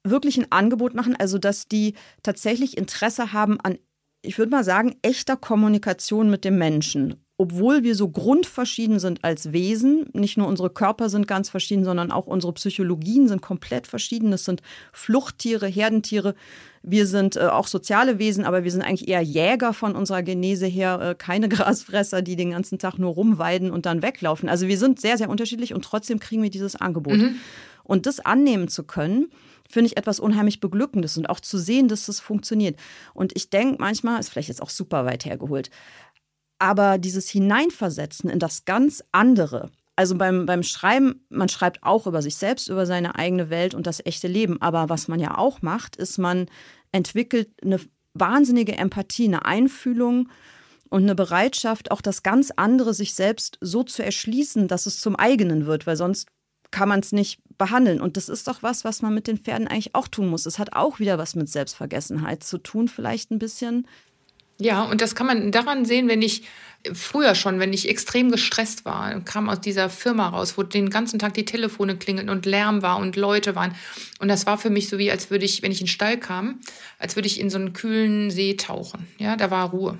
wirklich ein Angebot machen, also dass die tatsächlich Interesse haben an ich würde mal sagen, echter Kommunikation mit dem Menschen. Obwohl wir so grundverschieden sind als Wesen, nicht nur unsere Körper sind ganz verschieden, sondern auch unsere Psychologien sind komplett verschieden. Es sind Fluchttiere, Herdentiere. Wir sind äh, auch soziale Wesen, aber wir sind eigentlich eher Jäger von unserer Genese her, äh, keine Grasfresser, die den ganzen Tag nur rumweiden und dann weglaufen. Also wir sind sehr, sehr unterschiedlich und trotzdem kriegen wir dieses Angebot. Mhm. Und das annehmen zu können, finde ich etwas unheimlich Beglückendes und auch zu sehen, dass das funktioniert. Und ich denke manchmal, ist vielleicht jetzt auch super weit hergeholt, aber dieses Hineinversetzen in das ganz andere, also beim, beim Schreiben, man schreibt auch über sich selbst, über seine eigene Welt und das echte Leben. Aber was man ja auch macht, ist, man entwickelt eine wahnsinnige Empathie, eine Einfühlung und eine Bereitschaft, auch das ganz andere sich selbst so zu erschließen, dass es zum eigenen wird, weil sonst kann man es nicht behandeln. Und das ist doch was, was man mit den Pferden eigentlich auch tun muss. Es hat auch wieder was mit Selbstvergessenheit zu tun, vielleicht ein bisschen. Ja, und das kann man daran sehen, wenn ich früher schon, wenn ich extrem gestresst war, kam aus dieser Firma raus, wo den ganzen Tag die Telefone klingeln und Lärm war und Leute waren. Und das war für mich so wie, als würde ich, wenn ich in den Stall kam, als würde ich in so einen kühlen See tauchen. Ja, da war Ruhe.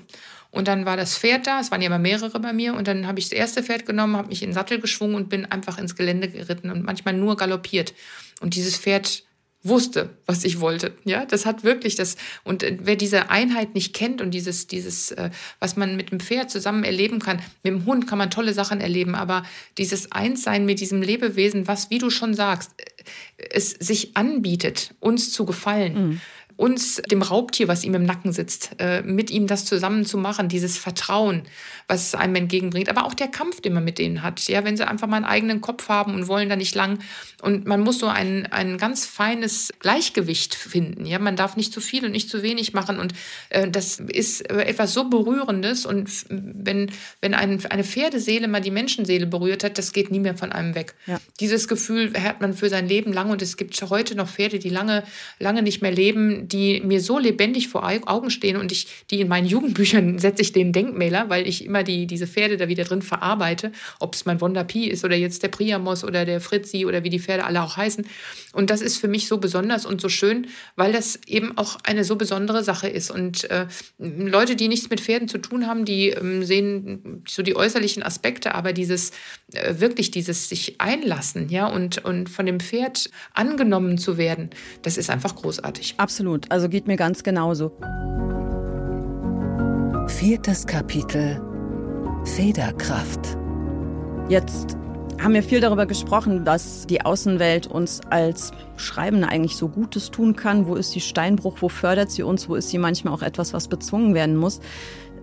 Und dann war das Pferd da, es waren ja immer mehrere bei mir. Und dann habe ich das erste Pferd genommen, habe mich in den Sattel geschwungen und bin einfach ins Gelände geritten und manchmal nur galoppiert. Und dieses Pferd wusste, was ich wollte. Ja, das hat wirklich das. Und äh, wer diese Einheit nicht kennt und dieses, dieses, äh, was man mit dem Pferd zusammen erleben kann, mit dem Hund kann man tolle Sachen erleben, aber dieses Einssein mit diesem Lebewesen, was, wie du schon sagst, äh, es sich anbietet, uns zu gefallen. Mhm uns, dem Raubtier, was ihm im Nacken sitzt, äh, mit ihm das zusammen zu machen, dieses Vertrauen, was es einem entgegenbringt, aber auch der Kampf, den man mit denen hat, ja, wenn sie einfach mal einen eigenen Kopf haben und wollen da nicht lang und man muss so ein, ein ganz feines Gleichgewicht finden, ja, man darf nicht zu viel und nicht zu wenig machen und äh, das ist äh, etwas so Berührendes und wenn, wenn ein, eine Pferdeseele mal die Menschenseele berührt hat, das geht nie mehr von einem weg. Ja. Dieses Gefühl hat man für sein Leben lang und es gibt heute noch Pferde, die lange, lange nicht mehr leben, die mir so lebendig vor Augen stehen und ich, die in meinen Jugendbüchern setze ich den Denkmäler, weil ich immer die, diese Pferde da wieder drin verarbeite, ob es mein Wonder Pi ist oder jetzt der Priamos oder der Fritzi oder wie die Pferde alle auch heißen. Und das ist für mich so besonders und so schön, weil das eben auch eine so besondere Sache ist. Und äh, Leute, die nichts mit Pferden zu tun haben, die ähm, sehen so die äußerlichen Aspekte, aber dieses äh, wirklich dieses sich einlassen, ja, und, und von dem Pferd angenommen zu werden, das ist einfach großartig. Absolut. Also geht mir ganz genauso. Viertes Kapitel Federkraft. Jetzt haben wir viel darüber gesprochen, dass die Außenwelt uns als Schreibende eigentlich so Gutes tun kann. Wo ist die Steinbruch? Wo fördert sie uns? Wo ist sie manchmal auch etwas, was bezwungen werden muss?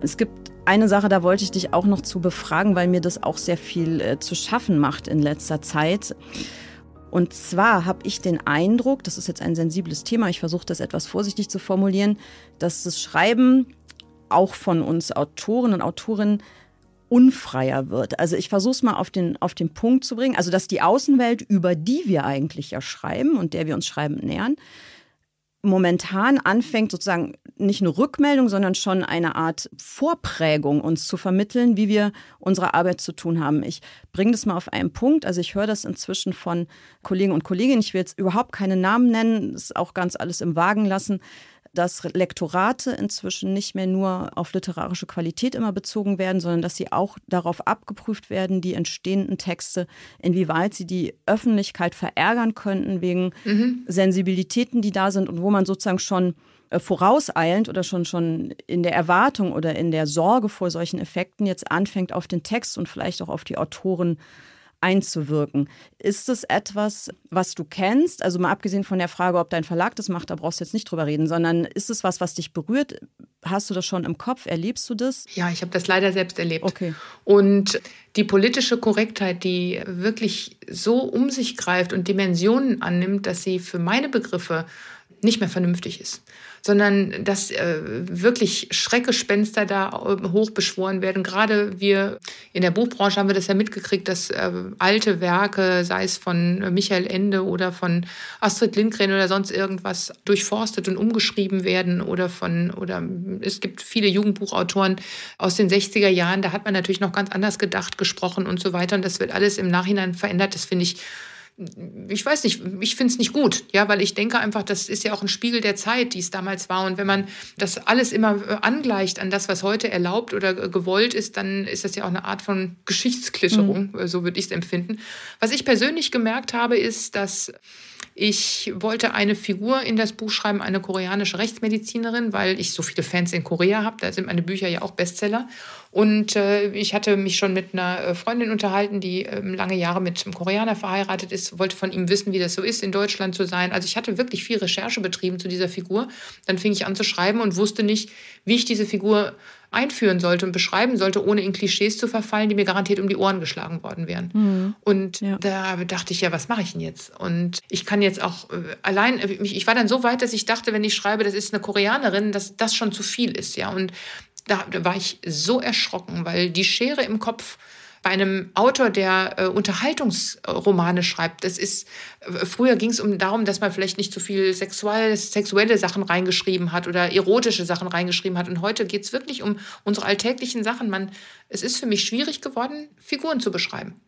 Es gibt eine Sache, da wollte ich dich auch noch zu befragen, weil mir das auch sehr viel äh, zu schaffen macht in letzter Zeit. Und zwar habe ich den Eindruck, das ist jetzt ein sensibles Thema, ich versuche das etwas vorsichtig zu formulieren, dass das Schreiben auch von uns Autoren und Autorinnen unfreier wird. Also ich versuche es mal auf den, auf den Punkt zu bringen. Also dass die Außenwelt, über die wir eigentlich ja schreiben und der wir uns schreiben nähern, momentan anfängt, sozusagen nicht eine Rückmeldung, sondern schon eine Art Vorprägung uns zu vermitteln, wie wir unsere Arbeit zu tun haben. Ich bringe das mal auf einen Punkt. Also ich höre das inzwischen von Kollegen und Kolleginnen. Ich will jetzt überhaupt keine Namen nennen, das ist auch ganz alles im Wagen lassen dass Lektorate inzwischen nicht mehr nur auf literarische Qualität immer bezogen werden, sondern dass sie auch darauf abgeprüft werden, die entstehenden Texte, inwieweit sie die Öffentlichkeit verärgern könnten wegen mhm. Sensibilitäten, die da sind und wo man sozusagen schon äh, vorauseilend oder schon, schon in der Erwartung oder in der Sorge vor solchen Effekten jetzt anfängt, auf den Text und vielleicht auch auf die Autoren einzuwirken. Ist es etwas, was du kennst? Also mal abgesehen von der Frage, ob dein Verlag das macht, da brauchst du jetzt nicht drüber reden, sondern ist es was, was dich berührt? Hast du das schon im Kopf? Erlebst du das? Ja, ich habe das leider selbst erlebt. Okay. Und die politische Korrektheit, die wirklich so um sich greift und Dimensionen annimmt, dass sie für meine Begriffe nicht mehr vernünftig ist sondern dass äh, wirklich Schreckgespenster da äh, hochbeschworen werden. Gerade wir in der Buchbranche haben wir das ja mitgekriegt, dass äh, alte Werke, sei es von Michael Ende oder von Astrid Lindgren oder sonst irgendwas, durchforstet und umgeschrieben werden oder von, oder es gibt viele Jugendbuchautoren aus den 60er Jahren, da hat man natürlich noch ganz anders gedacht, gesprochen und so weiter. Und das wird alles im Nachhinein verändert. Das finde ich ich weiß nicht, ich finde es nicht gut, ja, weil ich denke einfach, das ist ja auch ein Spiegel der Zeit, die es damals war. Und wenn man das alles immer äh, angleicht an das, was heute erlaubt oder gewollt ist, dann ist das ja auch eine Art von Geschichtsklitterung, mhm. so würde ich es empfinden. Was ich persönlich gemerkt habe, ist, dass ich wollte eine Figur in das Buch schreiben, eine koreanische Rechtsmedizinerin, weil ich so viele Fans in Korea habe. Da sind meine Bücher ja auch Bestseller. Und äh, ich hatte mich schon mit einer äh, Freundin unterhalten, die äh, lange Jahre mit einem Koreaner verheiratet ist, wollte von ihm wissen, wie das so ist, in Deutschland zu sein. Also ich hatte wirklich viel Recherche betrieben zu dieser Figur. Dann fing ich an zu schreiben und wusste nicht, wie ich diese Figur einführen sollte und beschreiben sollte, ohne in Klischees zu verfallen, die mir garantiert um die Ohren geschlagen worden wären. Mhm. Und ja. da dachte ich, ja, was mache ich denn jetzt? Und ich kann jetzt auch äh, allein, äh, ich war dann so weit, dass ich dachte, wenn ich schreibe, das ist eine Koreanerin, dass das schon zu viel ist, ja. Und da, war ich so erschrocken, weil die Schere im Kopf bei einem Autor, der äh, Unterhaltungsromane schreibt, das ist, äh, früher ging es um darum, dass man vielleicht nicht so viel sexuelle, sexuelle Sachen reingeschrieben hat oder erotische Sachen reingeschrieben hat. Und heute geht es wirklich um unsere alltäglichen Sachen. Man, es ist für mich schwierig geworden, Figuren zu beschreiben.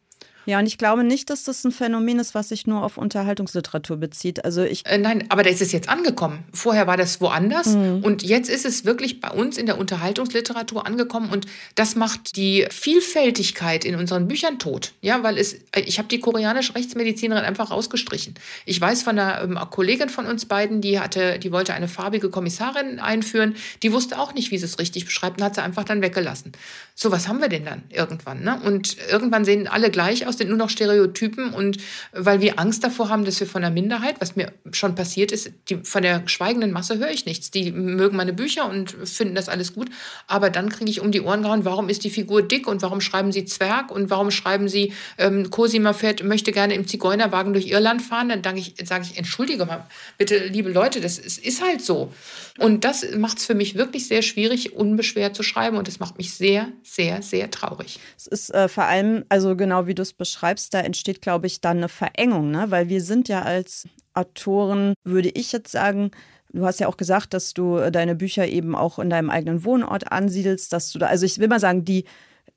Ja, und ich glaube nicht, dass das ein Phänomen ist, was sich nur auf Unterhaltungsliteratur bezieht. Also ich äh, nein, aber da ist es jetzt angekommen. Vorher war das woanders mhm. und jetzt ist es wirklich bei uns in der Unterhaltungsliteratur angekommen und das macht die Vielfältigkeit in unseren Büchern tot. Ja, weil es äh, ich habe die koreanische Rechtsmedizinerin einfach rausgestrichen. Ich weiß von einer ähm, Kollegin von uns beiden, die hatte, die wollte eine farbige Kommissarin einführen, die wusste auch nicht, wie sie es richtig beschreibt und hat sie einfach dann weggelassen. So was haben wir denn dann irgendwann, ne? Und irgendwann sehen alle gleich aus aus sind nur noch Stereotypen und weil wir Angst davor haben, dass wir von der Minderheit, was mir schon passiert ist, die, von der schweigenden Masse höre ich nichts. Die mögen meine Bücher und finden das alles gut, aber dann kriege ich um die Ohren gehauen, warum ist die Figur dick und warum schreiben sie Zwerg und warum schreiben sie, ähm, Cosima fährt, möchte gerne im Zigeunerwagen durch Irland fahren, dann sage ich, sag ich, entschuldige mal, bitte, liebe Leute, das ist, ist halt so. Und das macht es für mich wirklich sehr schwierig, unbeschwert zu schreiben und das macht mich sehr, sehr, sehr traurig. Es ist äh, vor allem, also genau wie du es beschreibst, da entsteht, glaube ich, dann eine Verengung, ne? weil wir sind ja als Autoren, würde ich jetzt sagen, Du hast ja auch gesagt, dass du äh, deine Bücher eben auch in deinem eigenen Wohnort ansiedelst, dass du da, also ich will mal sagen, die,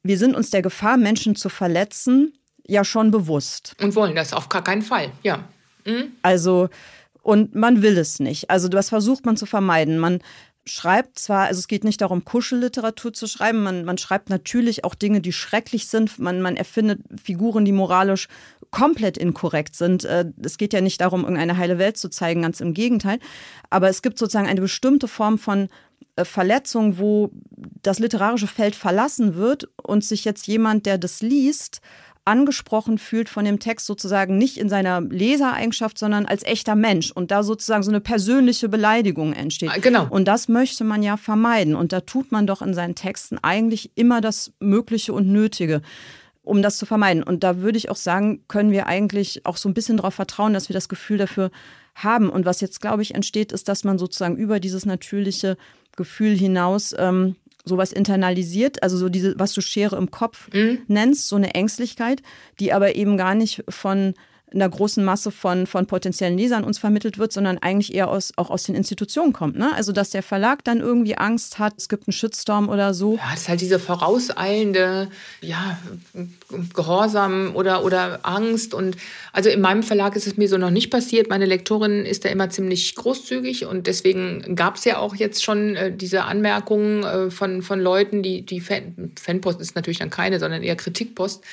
wir sind uns der Gefahr, Menschen zu verletzen, ja schon bewusst. Und wollen das auf gar keinen Fall, ja. Mhm. Also, und man will es nicht. Also, das versucht man zu vermeiden. Man schreibt zwar, also es geht nicht darum, Kuschelliteratur zu schreiben, man, man schreibt natürlich auch Dinge, die schrecklich sind, man, man erfindet Figuren, die moralisch komplett inkorrekt sind. Äh, es geht ja nicht darum, irgendeine heile Welt zu zeigen, ganz im Gegenteil. Aber es gibt sozusagen eine bestimmte Form von äh, Verletzung, wo das literarische Feld verlassen wird und sich jetzt jemand, der das liest, angesprochen fühlt von dem Text sozusagen nicht in seiner Lesereigenschaft, sondern als echter Mensch und da sozusagen so eine persönliche Beleidigung entsteht. Ah, genau. Und das möchte man ja vermeiden und da tut man doch in seinen Texten eigentlich immer das Mögliche und Nötige um das zu vermeiden. Und da würde ich auch sagen, können wir eigentlich auch so ein bisschen darauf vertrauen, dass wir das Gefühl dafür haben. Und was jetzt, glaube ich, entsteht, ist, dass man sozusagen über dieses natürliche Gefühl hinaus ähm, sowas internalisiert, also so diese, was du Schere im Kopf mhm. nennst, so eine Ängstlichkeit, die aber eben gar nicht von einer großen Masse von, von potenziellen Lesern uns vermittelt wird, sondern eigentlich eher aus, auch aus den Institutionen kommt. Ne? Also, dass der Verlag dann irgendwie Angst hat, es gibt einen Shitstorm oder so. Ja, das ist halt diese vorauseilende, ja, Gehorsam oder, oder Angst. Und also in meinem Verlag ist es mir so noch nicht passiert. Meine Lektorin ist da immer ziemlich großzügig und deswegen gab es ja auch jetzt schon äh, diese Anmerkungen äh, von, von Leuten, die, die Fan, Fanpost ist natürlich dann keine, sondern eher Kritikpost,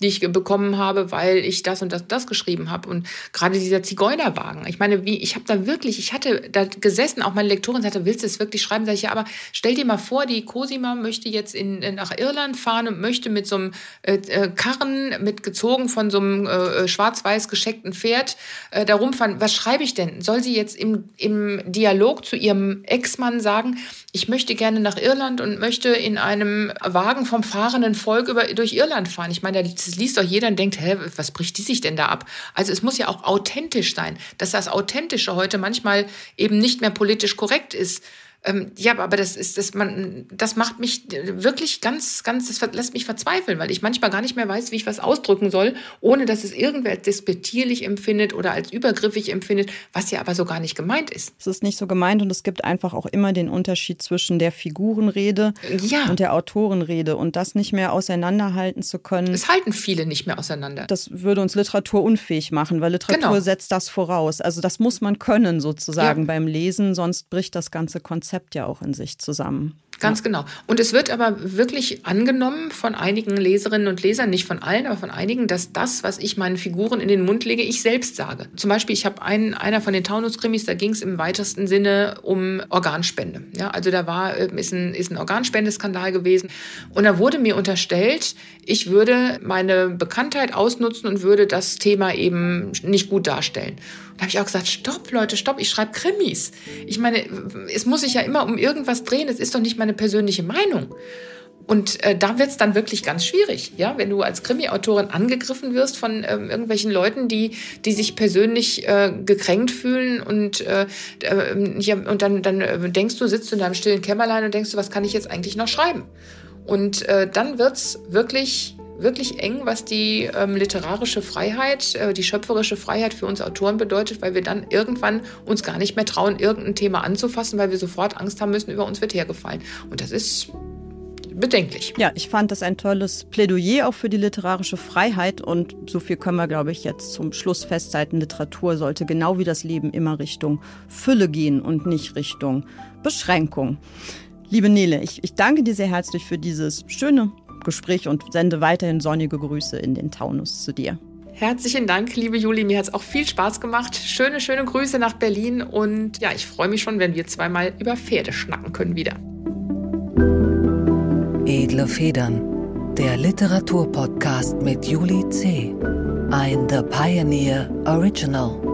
die ich bekommen habe, weil ich das und das, das geschrieben geschrieben habe. Und gerade dieser Zigeunerwagen. Ich meine, wie, ich habe da wirklich, ich hatte da gesessen, auch meine Lektorin sagte, willst du es wirklich schreiben? Sag ich, ja, aber stell dir mal vor, die Cosima möchte jetzt in, nach Irland fahren und möchte mit so einem äh, äh, Karren, mit gezogen von so einem äh, schwarz-weiß gescheckten Pferd, äh, da rumfahren. Was schreibe ich denn? Soll sie jetzt im, im Dialog zu ihrem Ex-Mann sagen, ich möchte gerne nach Irland und möchte in einem Wagen vom fahrenden Volk über, durch Irland fahren. Ich meine, das liest doch jeder und denkt, hä, was bricht die sich denn da ab? Also es muss ja auch authentisch sein. Dass das Authentische heute manchmal eben nicht mehr politisch korrekt ist, ähm, ja, aber das ist, das, man, das macht mich wirklich ganz, ganz, das lässt mich verzweifeln, weil ich manchmal gar nicht mehr weiß, wie ich was ausdrücken soll, ohne dass es irgendwer als despektierlich empfindet oder als übergriffig empfindet, was ja aber so gar nicht gemeint ist. Es ist nicht so gemeint und es gibt einfach auch immer den Unterschied zwischen der Figurenrede ja. und der Autorenrede und das nicht mehr auseinanderhalten zu können. Es halten viele nicht mehr auseinander. Das würde uns Literatur unfähig machen, weil Literatur genau. setzt das voraus. Also das muss man können sozusagen ja. beim Lesen, sonst bricht das ganze Konzept Konzept ja auch in sich zusammen. Ganz ja. genau. Und es wird aber wirklich angenommen von einigen Leserinnen und Lesern, nicht von allen, aber von einigen, dass das, was ich meinen Figuren in den Mund lege, ich selbst sage. Zum Beispiel, ich habe einen, einer von den Taunus-Krimis, da ging es im weitesten Sinne um Organspende. Ja, also da war, äh, ist ein, ist ein Organspendeskandal gewesen. Und da wurde mir unterstellt, ich würde meine Bekanntheit ausnutzen und würde das Thema eben nicht gut darstellen. Da habe ich auch gesagt, stopp, Leute, stopp, ich schreibe Krimis. Ich meine, es muss sich ja immer um irgendwas drehen, es ist doch nicht meine persönliche Meinung. Und äh, da wird es dann wirklich ganz schwierig, ja, wenn du als Krimi-Autorin angegriffen wirst von ähm, irgendwelchen Leuten, die, die sich persönlich äh, gekränkt fühlen und, äh, äh ja, und dann, dann äh, denkst du, sitzt du in deinem stillen Kämmerlein und denkst du, was kann ich jetzt eigentlich noch schreiben? Und äh, dann wird's wirklich wirklich eng, was die ähm, literarische Freiheit, äh, die schöpferische Freiheit für uns Autoren bedeutet, weil wir dann irgendwann uns gar nicht mehr trauen, irgendein Thema anzufassen, weil wir sofort Angst haben müssen, über uns wird hergefallen. Und das ist bedenklich. Ja, ich fand das ein tolles Plädoyer auch für die literarische Freiheit und so viel können wir, glaube ich, jetzt zum Schluss festhalten. Literatur sollte genau wie das Leben immer Richtung Fülle gehen und nicht Richtung Beschränkung. Liebe Nele, ich, ich danke dir sehr herzlich für dieses schöne Gespräch und sende weiterhin sonnige Grüße in den Taunus zu dir. Herzlichen Dank, liebe Juli. Mir hat es auch viel Spaß gemacht. Schöne, schöne Grüße nach Berlin. Und ja, ich freue mich schon, wenn wir zweimal über Pferde schnacken können wieder. Edle Federn. der Literaturpodcast mit Juli C. Ein The Pioneer Original.